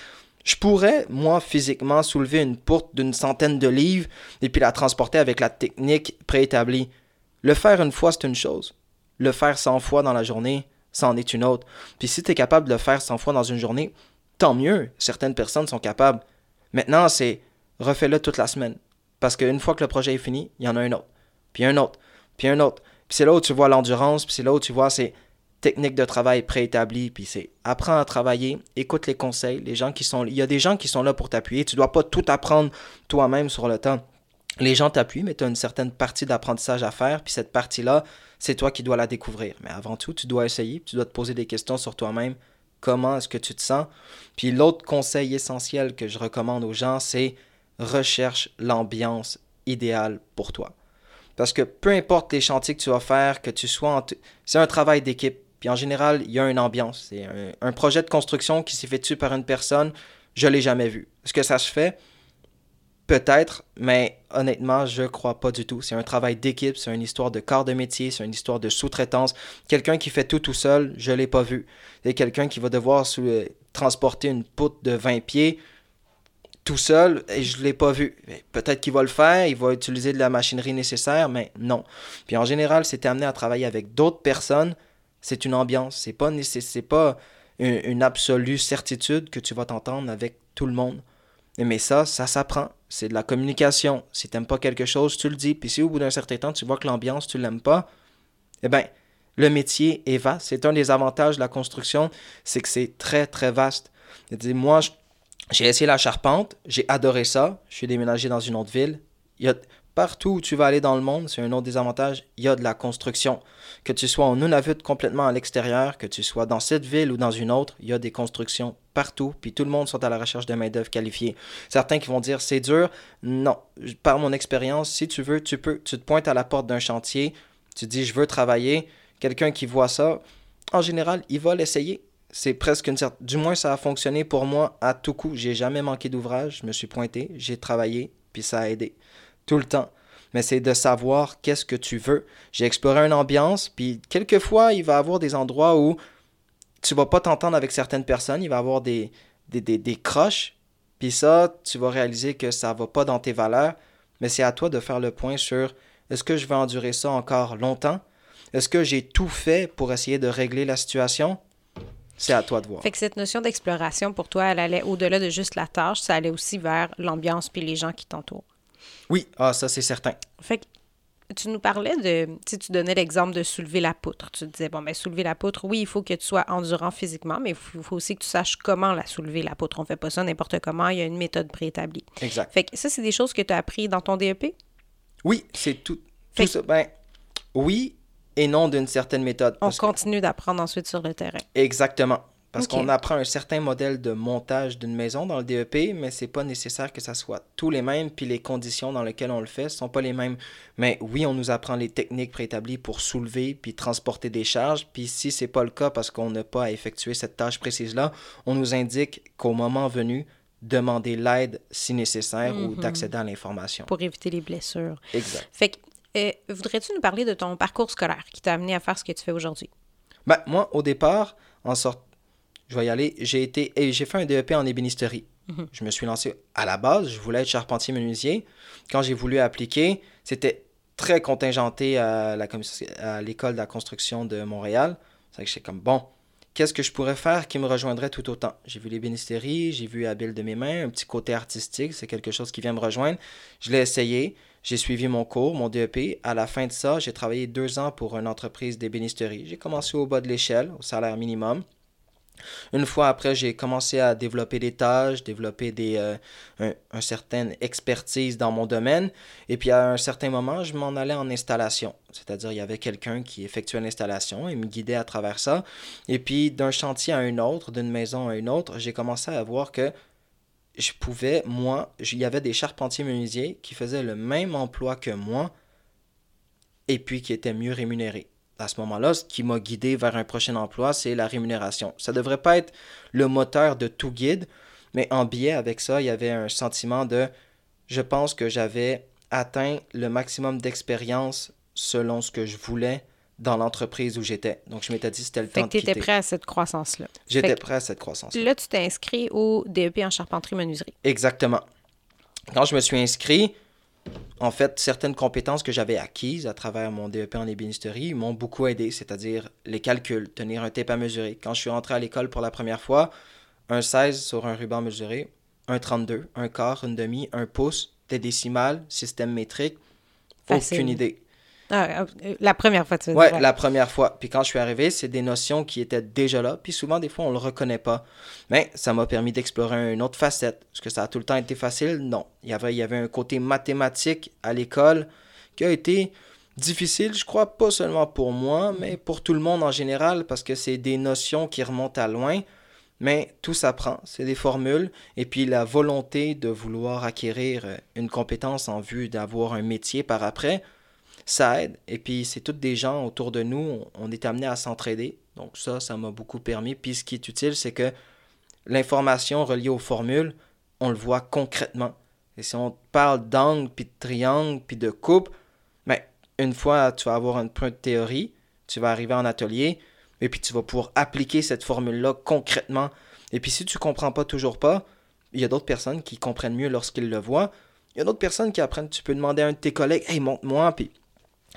je pourrais, moi, physiquement, soulever une porte d'une centaine de livres et puis la transporter avec la technique préétablie. Le faire une fois, c'est une chose. Le faire 100 fois dans la journée, c'en est une autre. Puis si tu es capable de le faire 100 fois dans une journée, tant mieux. Certaines personnes sont capables. Maintenant, c'est refais-le toute la semaine. Parce qu'une fois que le projet est fini, il y en a un autre. Puis un autre. Puis un autre. Puis c'est là où tu vois l'endurance. Puis c'est là où tu vois ces techniques de travail préétablies. Puis c'est apprends à travailler, écoute les conseils, les gens qui sont... Il y a des gens qui sont là pour t'appuyer. Tu dois pas tout apprendre toi-même sur le temps. Les gens t'appuient, mais tu as une certaine partie d'apprentissage à faire. Puis cette partie-là, c'est toi qui dois la découvrir. Mais avant tout, tu dois essayer. Tu dois te poser des questions sur toi-même. Comment est-ce que tu te sens? Puis l'autre conseil essentiel que je recommande aux gens, c'est recherche l'ambiance idéale pour toi. Parce que peu importe les chantiers que tu vas faire, que tu sois en... C'est un travail d'équipe. Puis en général, il y a une ambiance. C'est un, projet de construction qui s'est fait dessus par une personne, je l'ai jamais vu. Est-ce que ça se fait? Peut-être, mais honnêtement, je crois pas du tout. C'est un travail d'équipe, c'est une histoire de corps de métier, c'est une histoire de sous-traitance. Quelqu'un qui fait tout tout seul, je l'ai pas vu. C'est quelqu'un qui va devoir euh, transporter une poutre de 20 pieds tout seul et je l'ai pas vu. Peut-être qu'il va le faire, il va utiliser de la machinerie nécessaire, mais non. Puis en général, c'est amené à travailler avec d'autres personnes, c'est une ambiance. C'est pas pas une absolue certitude que tu vas t'entendre avec tout le monde. Mais ça, ça s'apprend. C'est de la communication. Si t'aimes pas quelque chose, tu le dis. Puis si au bout d'un certain temps, tu vois que l'ambiance, tu l'aimes pas, eh bien, le métier est vaste. C'est un des avantages de la construction, c'est que c'est très, très vaste. Moi, j'ai essayé la charpente, j'ai adoré ça. Je suis déménagé dans une autre ville. Il y a, partout où tu vas aller dans le monde, c'est un autre des avantages, il y a de la construction. Que tu sois en Nunavut complètement à l'extérieur, que tu sois dans cette ville ou dans une autre, il y a des constructions partout, puis tout le monde sont à la recherche de main-d'œuvre qualifiée. Certains qui vont dire c'est dur. Non, par mon expérience, si tu veux, tu peux. Tu te pointes à la porte d'un chantier, tu dis je veux travailler. Quelqu'un qui voit ça, en général, il va l'essayer. C'est presque une certaine. Du moins, ça a fonctionné pour moi à tout coup. J'ai jamais manqué d'ouvrage. Je me suis pointé, j'ai travaillé, puis ça a aidé. Tout le temps. Mais c'est de savoir qu'est-ce que tu veux. J'ai exploré une ambiance, puis quelquefois, il va y avoir des endroits où tu vas pas t'entendre avec certaines personnes. Il va y avoir des, des, des, des croches. Puis ça, tu vas réaliser que ça va pas dans tes valeurs. Mais c'est à toi de faire le point sur est-ce que je vais endurer ça encore longtemps? Est-ce que j'ai tout fait pour essayer de régler la situation? C'est à toi de voir. Fait que cette notion d'exploration, pour toi, elle allait au-delà de juste la tâche, ça allait aussi vers l'ambiance puis les gens qui t'entourent. Oui, ah, ça c'est certain. Fait que tu nous parlais de, tu tu donnais l'exemple de soulever la poutre. Tu disais, bon, ben soulever la poutre, oui, il faut que tu sois endurant physiquement, mais il faut, faut aussi que tu saches comment la soulever, la poutre. On fait pas ça n'importe comment, il y a une méthode préétablie. Exact. Fait que ça, c'est des choses que tu as appris dans ton DEP? Oui, c'est tout. Fait tout ça. Ben, oui et non d'une certaine méthode. On que- continue d'apprendre ensuite sur le terrain. Exactement. Parce qu'on apprend un certain modèle de montage d'une maison dans le DEP, mais c'est pas nécessaire que ça soit tous les mêmes, puis les conditions dans lesquelles on le fait sont pas les mêmes. Mais oui, on nous apprend les techniques préétablies pour soulever puis transporter des charges, puis si c'est pas le cas parce qu'on n'a pas à effectuer cette tâche précise-là, on nous indique qu'au moment venu, demander l'aide si nécessaire ou mhm. d'accéder à l'information. Pour éviter les blessures. Exact. Fait que, euh, voudrais-tu nous parler de ton parcours scolaire qui t'a amené à faire ce que tu fais aujourd'hui? Ben, moi, au départ, en sorte, je vais y aller, j'ai été, j'ai fait un DEP en ébénisterie. Mhm. Je me suis lancé à la base, je voulais être charpentier menuisier. Quand j'ai voulu appliquer, c'était très contingenté à, la, à l'école de la construction de Montréal. C'est que j'étais comme, bon, qu'est-ce que je pourrais faire qui me rejoindrait tout autant? J'ai vu l'ébénisterie, j'ai vu Habile de mes mains, un petit côté artistique, c'est quelque chose qui vient me rejoindre. Je l'ai essayé, j'ai suivi mon cours, mon DEP. À la fin de ça, j'ai travaillé deux ans pour une entreprise d'ébénisterie. J'ai commencé au bas de l'échelle, au salaire minimum. Une fois après, j'ai commencé à développer des tâches, développer des, euh, certaine expertise dans mon domaine. Et puis à un certain moment, je m'en allais en installation. C'est-à-dire, il y avait quelqu'un qui effectuait l'installation et me guidait à travers ça. Et puis d'un chantier à un autre, d'une maison à une autre, j'ai commencé à voir que je pouvais, moi, il y avait des charpentiers menuisiers qui faisaient le même emploi que moi et puis qui étaient mieux rémunérés à ce moment-là, ce qui m'a guidé vers un prochain emploi, c'est la rémunération. Ça ne devrait pas être le moteur de tout guide, mais en biais avec ça, il y avait un sentiment de je pense que j'avais atteint le maximum d'expérience selon ce que je voulais dans l'entreprise où j'étais. Donc, je m'étais dit c'était le temps de quitter. tu étais prêt à cette croissance-là. J'étais prêt à cette croissance-là. Là, tu t'es inscrit au DEP en charpenterie-menuiserie. Exactement. Quand je me suis inscrit, en fait, certaines compétences que j'avais acquises à travers mon DEP en ébénisterie m'ont beaucoup aidé, c'est-à-dire les calculs, tenir un tape à mesurer. Quand je suis rentré à l'école pour la première fois, un 16 sur un ruban mesuré, un 32, un quart, une demi, un pouce, des décimales, système métrique, aucune idée. Ah, euh, la première fois, tu veux ouais, la première fois. Puis quand je suis arrivé, c'est des notions qui étaient déjà là. Puis souvent, des fois, on le reconnaît pas. Mais ça m'a permis d'explorer une autre facette. Est-ce que ça a tout le temps été facile? Non. Il y avait, il y avait un côté mathématique à l'école qui a été difficile, je crois, pas seulement pour moi, mais pour tout le monde en général, parce que c'est des notions qui remontent à loin. Mais tout s'apprend, c'est des formules, et puis la volonté de vouloir acquérir une compétence en vue d'avoir un métier par après, ça aide. Et puis, c'est toutes des gens autour de nous, on est amené à s'entraider. Donc, ça, ça m'a beaucoup permis. Puis, ce qui est utile, c'est que l'information reliée aux formules, on le voit concrètement. Et si on parle d'angle, puis de triangle, puis de coupe, ben, une fois, tu vas avoir un point de théorie, tu vas arriver en atelier, et puis tu vas pouvoir appliquer cette formule-là concrètement. Et puis si tu ne comprends pas toujours pas, il y a d'autres personnes qui comprennent mieux lorsqu'ils le voient. Il y a d'autres personnes qui apprennent. Tu peux demander à un de tes collègues, hey, montre-moi, puis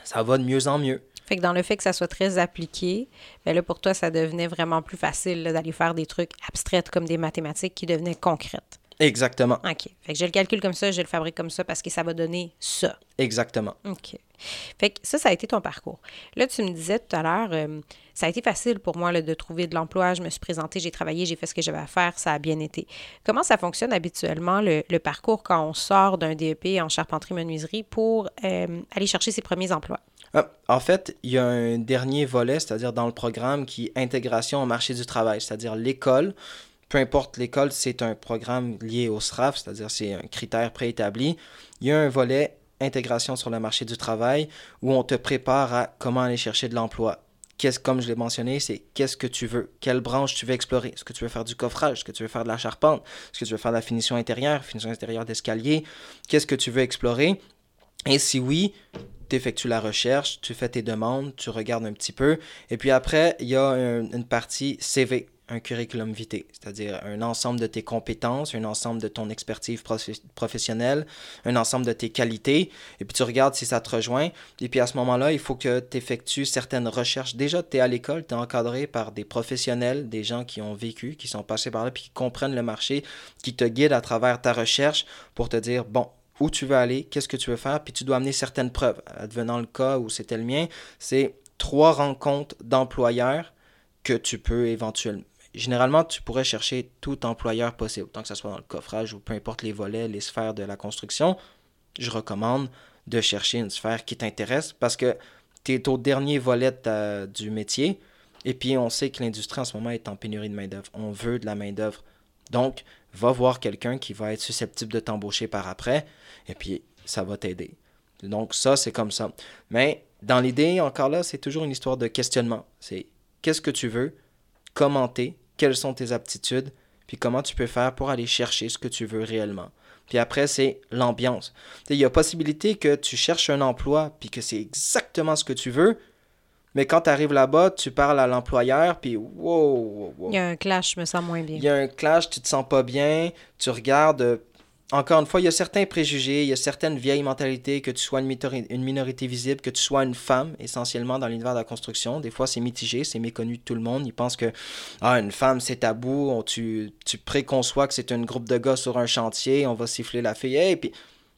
ça va de mieux en mieux. Fait que dans le fait que ça soit très appliqué, ben là, pour toi, ça devenait vraiment plus facile d'aller faire des trucs abstraits comme des mathématiques qui devenaient concrètes. Exactement. OK. Fait que je le calcule comme ça, je le fabrique comme ça parce que ça va donner ça. Exactement. OK. Fait que ça, ça a été ton parcours. Là, tu me disais tout à l'heure, euh, ça a été facile pour moi de trouver de l'emploi. Je me suis présentée, j'ai travaillé, j'ai fait ce que j'avais à faire, ça a bien été. Comment ça fonctionne habituellement, le, parcours, quand on sort d'un DEP en charpenterie-menuiserie pour euh, aller chercher ses premiers emplois? Ah, en fait, il y a un dernier volet, c'est-à-dire dans le programme qui est intégration au marché du travail, c'est-à-dire l'école peu importe l'école, c'est un programme lié au SRAF, c'est-à-dire c'est un critère préétabli. Il y a un volet intégration sur le marché du travail où on te prépare à comment aller chercher de l'emploi. Comme je l'ai mentionné, c'est qu'est-ce que tu veux, quelle branche tu veux explorer. Est-ce que tu veux faire du coffrage, est-ce que tu veux faire de la charpente, est-ce que tu veux faire de la finition intérieure, finition intérieure d'escalier, qu'est-ce que tu veux explorer? Et si oui, tu effectues la recherche, tu fais tes demandes, tu regardes un petit peu. Et puis après, il y a une partie CV un curriculum vitae, c'est-à-dire un ensemble de tes compétences, un ensemble de ton expertise professionnelle, un ensemble de tes qualités, et puis tu regardes si ça te rejoint. Et puis à ce moment-là, il faut que tu effectues certaines recherches. Déjà, tu es à l'école, tu es encadré par des professionnels, des gens qui ont vécu, qui sont passés par là, puis qui comprennent le marché, qui te guident à travers ta recherche pour te dire, bon, où tu veux aller, qu'est-ce que tu veux faire, puis tu dois amener certaines preuves. Advenant le cas où c'était le mien, c'est trois rencontres d'employeurs que tu peux éventuellement généralement, tu pourrais chercher tout employeur possible, tant que ce soit dans le coffrage ou peu importe les volets, les sphères de la construction. Je recommande de chercher une sphère qui t'intéresse parce que tu es au dernier volet du métier Et puis, on sait que l'industrie en ce moment est en pénurie de main-d'œuvre. On veut de la main-d'œuvre. Donc, va voir quelqu'un qui va être susceptible de t'embaucher par après, et puis ça va t'aider. Donc, ça, c'est comme ça. Mais dans l'idée, encore là, c'est toujours une histoire de questionnement. C'est qu'est-ce que tu veux, commenter, quelles sont tes aptitudes, puis comment tu peux faire pour aller chercher ce que tu veux réellement. Puis après, c'est l'ambiance. Il y a possibilité que tu cherches un emploi, puis que c'est exactement ce que tu veux, mais quand tu arrives là-bas, tu parles à l'employeur, puis wow, wow, wow, Il y a un clash, je me sens moins bien. Il y a un clash, tu te sens pas bien, tu regardes. Encore une fois, il y a certains préjugés, il y a certaines vieilles mentalités, que tu sois une, minorité visible, que tu sois une femme, essentiellement dans l'univers de la construction. Des fois, c'est mitigé, c'est méconnu de tout le monde. Ils pensent que ah, une femme, c'est tabou, on- tu, tu préconçois que c'est un groupe de gars sur un chantier, on va siffler la fille. Hey, puis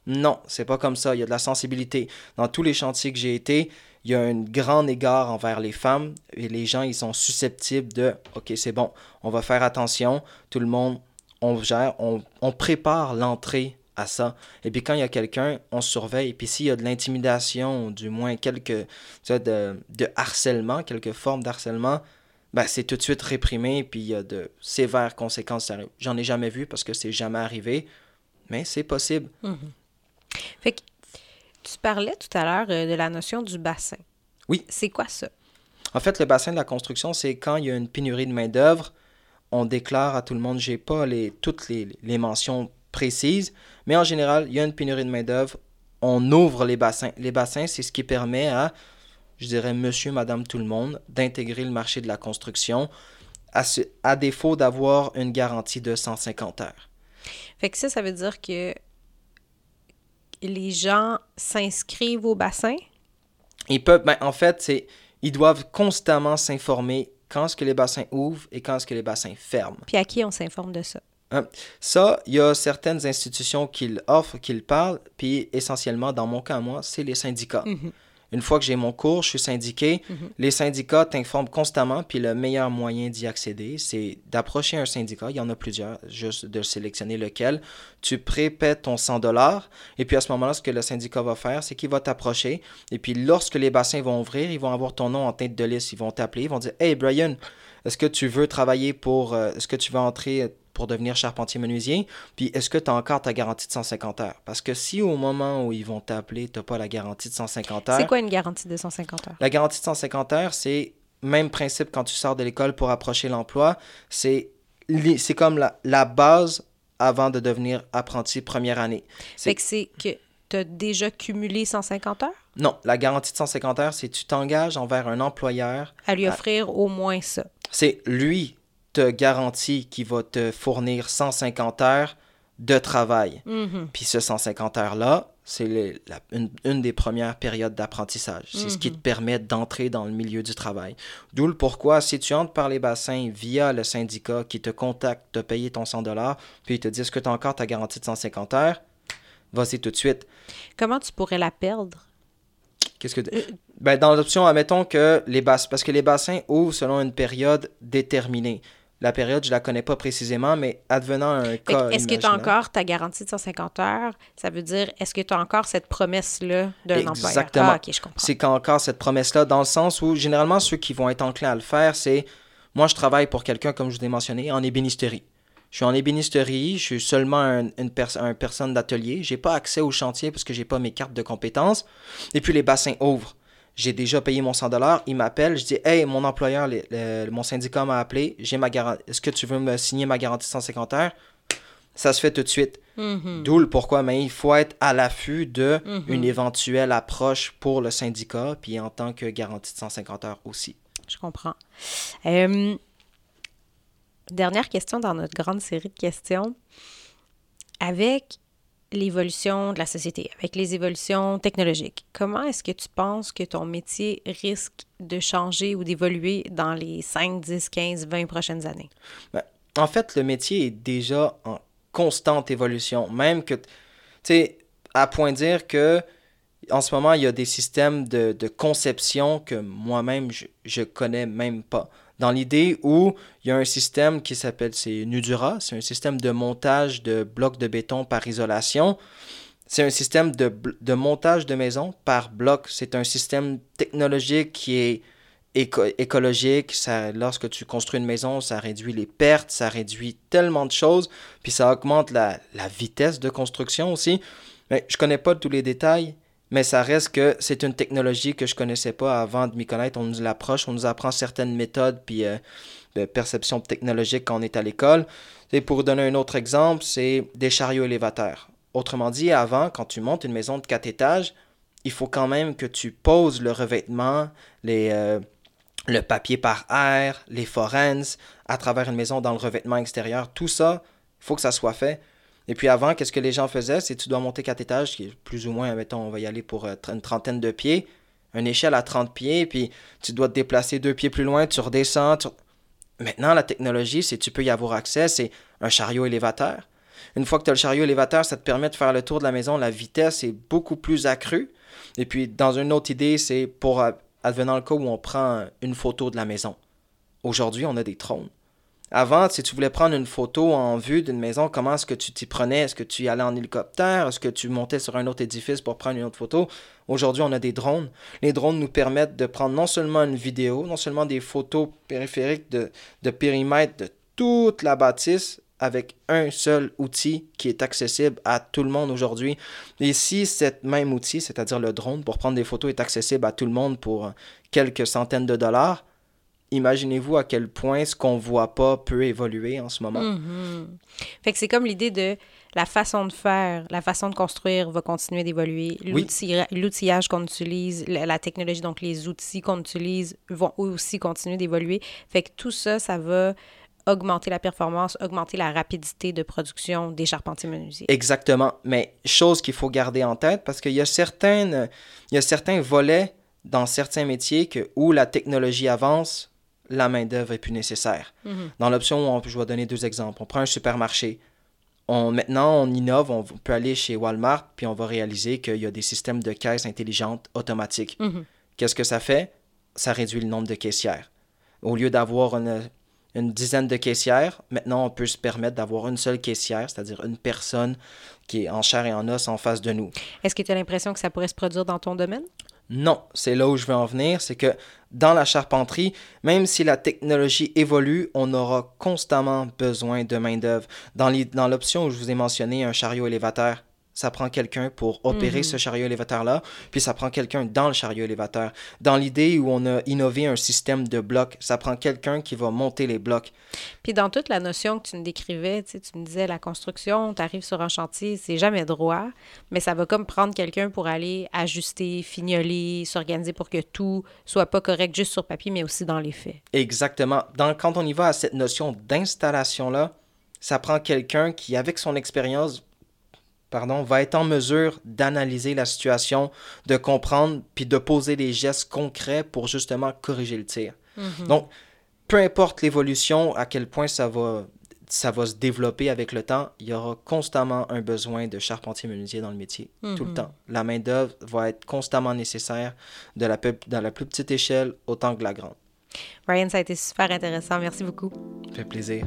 non, c'est pas comme ça. Il y a de la sensibilité. Dans tous les chantiers que j'ai été, il y a un grand égard envers les femmes et les gens, ils sont susceptibles de OK, c'est bon, on va faire attention, tout le monde, on gère, on, on prépare l'entrée à ça. Et puis quand il y a quelqu'un, on surveille. Et puis s'il y a de l'intimidation, du moins quelques tu sais, de, de harcèlement, quelques formes d'harcèlement, ben, c'est tout de suite réprimé, puis il y a de sévères conséquences. J'en ai jamais vu parce que c'est jamais arrivé, mais c'est possible. Fait que tu parlais tout à l'heure euh, de la notion du bassin. Oui. C'est quoi ça? En fait, le bassin de la construction, c'est quand il y a une pénurie de main-d'œuvre, on déclare à tout le monde, j'ai pas les, toutes les, les mentions précises, mais en général, il y a une pénurie de main-d'œuvre, on ouvre les bassins. Les bassins, c'est ce qui permet à, je dirais, monsieur, madame, tout le monde, d'intégrer le marché de la construction, à, ce- à défaut d'avoir une garantie de 150 heures. Fait que ça, ça veut dire que les gens s'inscrivent au bassin? Ils peuvent, ben, en fait, c'est, ils doivent constamment s'informer quand est-ce que les bassins ouvrent et quand est-ce que les bassins ferment. Puis à qui on s'informe de ça? Ça, il y a certaines institutions qui l'offrent, qui le parlent, puis essentiellement, dans mon cas, moi, c'est les syndicats. Mhm. Une fois que j'ai mon cours, je suis syndiqué, Mhm. les syndicats t'informent constamment, puis le meilleur moyen d'y accéder, c'est d'approcher un syndicat, il y en a plusieurs, juste de sélectionner lequel. Tu prépaies ton 100 dollars, et puis à ce moment-là, ce que le syndicat va faire, c'est qu'il va t'approcher, et puis lorsque les bassins vont ouvrir, ils vont avoir ton nom en tête de liste, ils vont t'appeler, ils vont dire « Hey Brian, est-ce que tu veux travailler pour... euh, est-ce que tu veux entrer pour devenir charpentier menuisier? Puis est-ce que tu as encore ta garantie de 150 heures? Parce que si au moment où ils vont t'appeler, tu n'as pas la garantie de 150 heures... C'est quoi une garantie de 150 heures? La garantie de 150 heures, c'est même principe quand tu sors de l'école pour approcher l'emploi. C'est c'est comme la, la base avant de devenir apprenti première année. C'est- Fait que c'est que tu as déjà cumulé 150 heures? Non, la garantie de 150 heures, c'est tu t'engages envers un employeur. à lui offrir au moins ça. C'est lui te garantit qu'il va te fournir 150 heures de travail. Mhm. Puis ce 150 heures-là, c'est une, une des premières périodes d'apprentissage. C'est ce qui te permet d'entrer dans le milieu du travail. D'où le pourquoi, si tu entres par les bassins via le syndicat qui te contacte, te payer ton 100 puis il te dit est-ce que tu as encore ta garantie de 150 heures, vas-y tout de suite. Comment tu pourrais la perdre? Qu'est-ce que ben, dans l'option, admettons que les bassins, parce que les bassins ouvrent selon une période déterminée. La période, je la connais pas précisément, mais advenant un cas. Est-ce que tu as encore ta garantie de 150 heures? Ça veut dire, est-ce que tu as encore cette promesse-là d'un employeur? Exactement. Ah, OK, je comprends. c'est qu'encore cette promesse-là, dans le sens où généralement ceux qui vont être enclins à le faire, c'est moi je travaille pour quelqu'un, comme je vous ai mentionné, en ébénisterie. Je suis en ébénisterie, je suis seulement un, une pers- un personne d'atelier, j'ai pas accès au chantier parce que j'ai pas mes cartes de compétences. Et puis les bassins ouvrent. J'ai déjà payé mon 100 il m'appelle, je dis Hey, mon employeur, le- le- mon syndicat m'a appelé, j'ai ma garantie. Est-ce que tu veux me signer ma garantie de 150 heures? Ça se fait tout de suite. Mhm. D'où le pourquoi, mais il faut être à l'affût de Mhm. une éventuelle approche pour le syndicat, puis en tant que garantie de 150 heures aussi. Je comprends. Euh, dernière question dans notre grande série de questions. Avec l'évolution de la société, avec les évolutions technologiques, comment est-ce que tu penses que ton métier risque de changer ou d'évoluer dans les 5, 10, 15, 20 prochaines années? En fait, le métier est déjà en constante évolution, même que, tu sais, à point dire que en ce moment, il y a des systèmes de, de conception que moi-même, je, je connais même pas. Dans l'idée où il y a un système qui s'appelle, c'est Nudura, c'est un système de montage de blocs de béton par isolation. C'est un système de, montage de maison par bloc. C'est un système technologique qui est écologique, ça, lorsque tu construis une maison, ça réduit les pertes, ça réduit tellement de choses, puis ça augmente la, la vitesse de construction aussi. Mais je connais pas tous les détails, mais ça reste que c'est une technologie que je connaissais pas avant de m'y connaître. On nous l'approche, on nous apprend certaines méthodes puis euh, de perception technologique quand on est à l'école. Et pour donner un autre exemple, c'est des chariots élévateurs. Autrement dit, avant, quand tu montes une maison de quatre étages, il faut quand même que tu poses le revêtement, euh, le papier par air, les forenses, à travers une maison dans le revêtement extérieur. Tout ça, il faut que ça soit fait. Et puis avant, qu'est-ce que les gens faisaient? C'est tu dois monter quatre étages, qui est plus ou moins, mettons, on va y aller pour euh, une trentaine de pieds, une échelle à 30 pieds, puis tu dois te déplacer deux pieds plus loin, tu redescends. Maintenant, la technologie, c'est tu peux y avoir accès, c'est un chariot élévateur. Une fois que tu as le chariot élévateur, ça te permet de faire le tour de la maison, la vitesse est beaucoup plus accrue. Et puis, dans une autre idée, c'est pour, euh, advenant le cas où on prend une photo de la maison. Aujourd'hui, on a des trônes. Avant, si tu voulais prendre une photo en vue d'une maison, comment est-ce que tu t'y prenais? Est-ce que tu y allais en hélicoptère? Est-ce que tu montais sur un autre édifice pour prendre une autre photo? Aujourd'hui, on a des drones. Les drones nous permettent de prendre non seulement une vidéo, non seulement des photos périphériques de, de périmètre de toute la bâtisse avec un seul outil qui est accessible à tout le monde aujourd'hui. Et si cet même outil, c'est-à-dire le drone pour prendre des photos, est accessible à tout le monde pour quelques centaines de dollars, imaginez-vous à quel point ce qu'on voit pas peut évoluer en ce moment? Mm-hmm. Fait que c'est comme l'idée de la façon de faire, la façon de construire va continuer d'évoluer. L'outillage qu'on utilise, la, technologie, donc les outils qu'on utilise vont aussi continuer d'évoluer. Fait que tout ça, ça va augmenter la performance, augmenter la rapidité de production des charpentiers menuisiers. Exactement. Mais chose qu'il faut garder en tête parce qu'il y a certaines, il y a certains volets dans certains métiers que, où la technologie avance, la main-d'œuvre est plus nécessaire. Mhm. Dans l'option où je vais donner deux exemples. On prend un supermarché. On, maintenant, on innove, on peut aller chez Walmart, puis on va réaliser qu'il y a des systèmes de caisse intelligentes automatiques. Mhm. Qu'est-ce que ça fait? Ça réduit le nombre de caissières. Au lieu d'avoir une, une, dizaine de caissières, maintenant on peut se permettre d'avoir une seule caissière, c'est-à-dire une personne qui est en chair et en os en face de nous. Est-ce que tu as l'impression que ça pourrait se produire dans ton domaine? Non, c'est là où je veux en venir, c'est que dans la charpenterie, même si la technologie évolue, on aura constamment besoin de main-d'œuvre. Dans l'option où je vous ai mentionné un chariot élévateur, ça prend quelqu'un pour opérer mhm. ce chariot élévateur-là, puis ça prend quelqu'un dans le chariot élévateur. Dans l'idée où on a innové un système de blocs, ça prend quelqu'un qui va monter les blocs. Puis dans toute la notion que tu me décrivais, tu, tu me disais la construction, tu arrives sur un chantier, c'est jamais droit, mais ça va comme prendre quelqu'un pour aller ajuster, fignoler, s'organiser pour que tout soit pas correct juste sur papier, mais aussi dans les faits. Exactement. Dans, quand on y va à cette notion d'installation-là, ça prend quelqu'un qui, avec son expérience, pardon, va être en mesure d'analyser la situation, de comprendre, puis de poser des gestes concrets pour justement corriger le tir. Mhm. Donc, peu importe l'évolution, à quel point ça va, ça va se développer avec le temps, il y aura constamment un besoin de charpentier menuisier dans le métier, tout le mhm. temps. La main-d'œuvre va être constamment nécessaire de la, dans la plus petite échelle autant que la grande. Ryan, ça a été super intéressant. Merci beaucoup. Ça fait plaisir.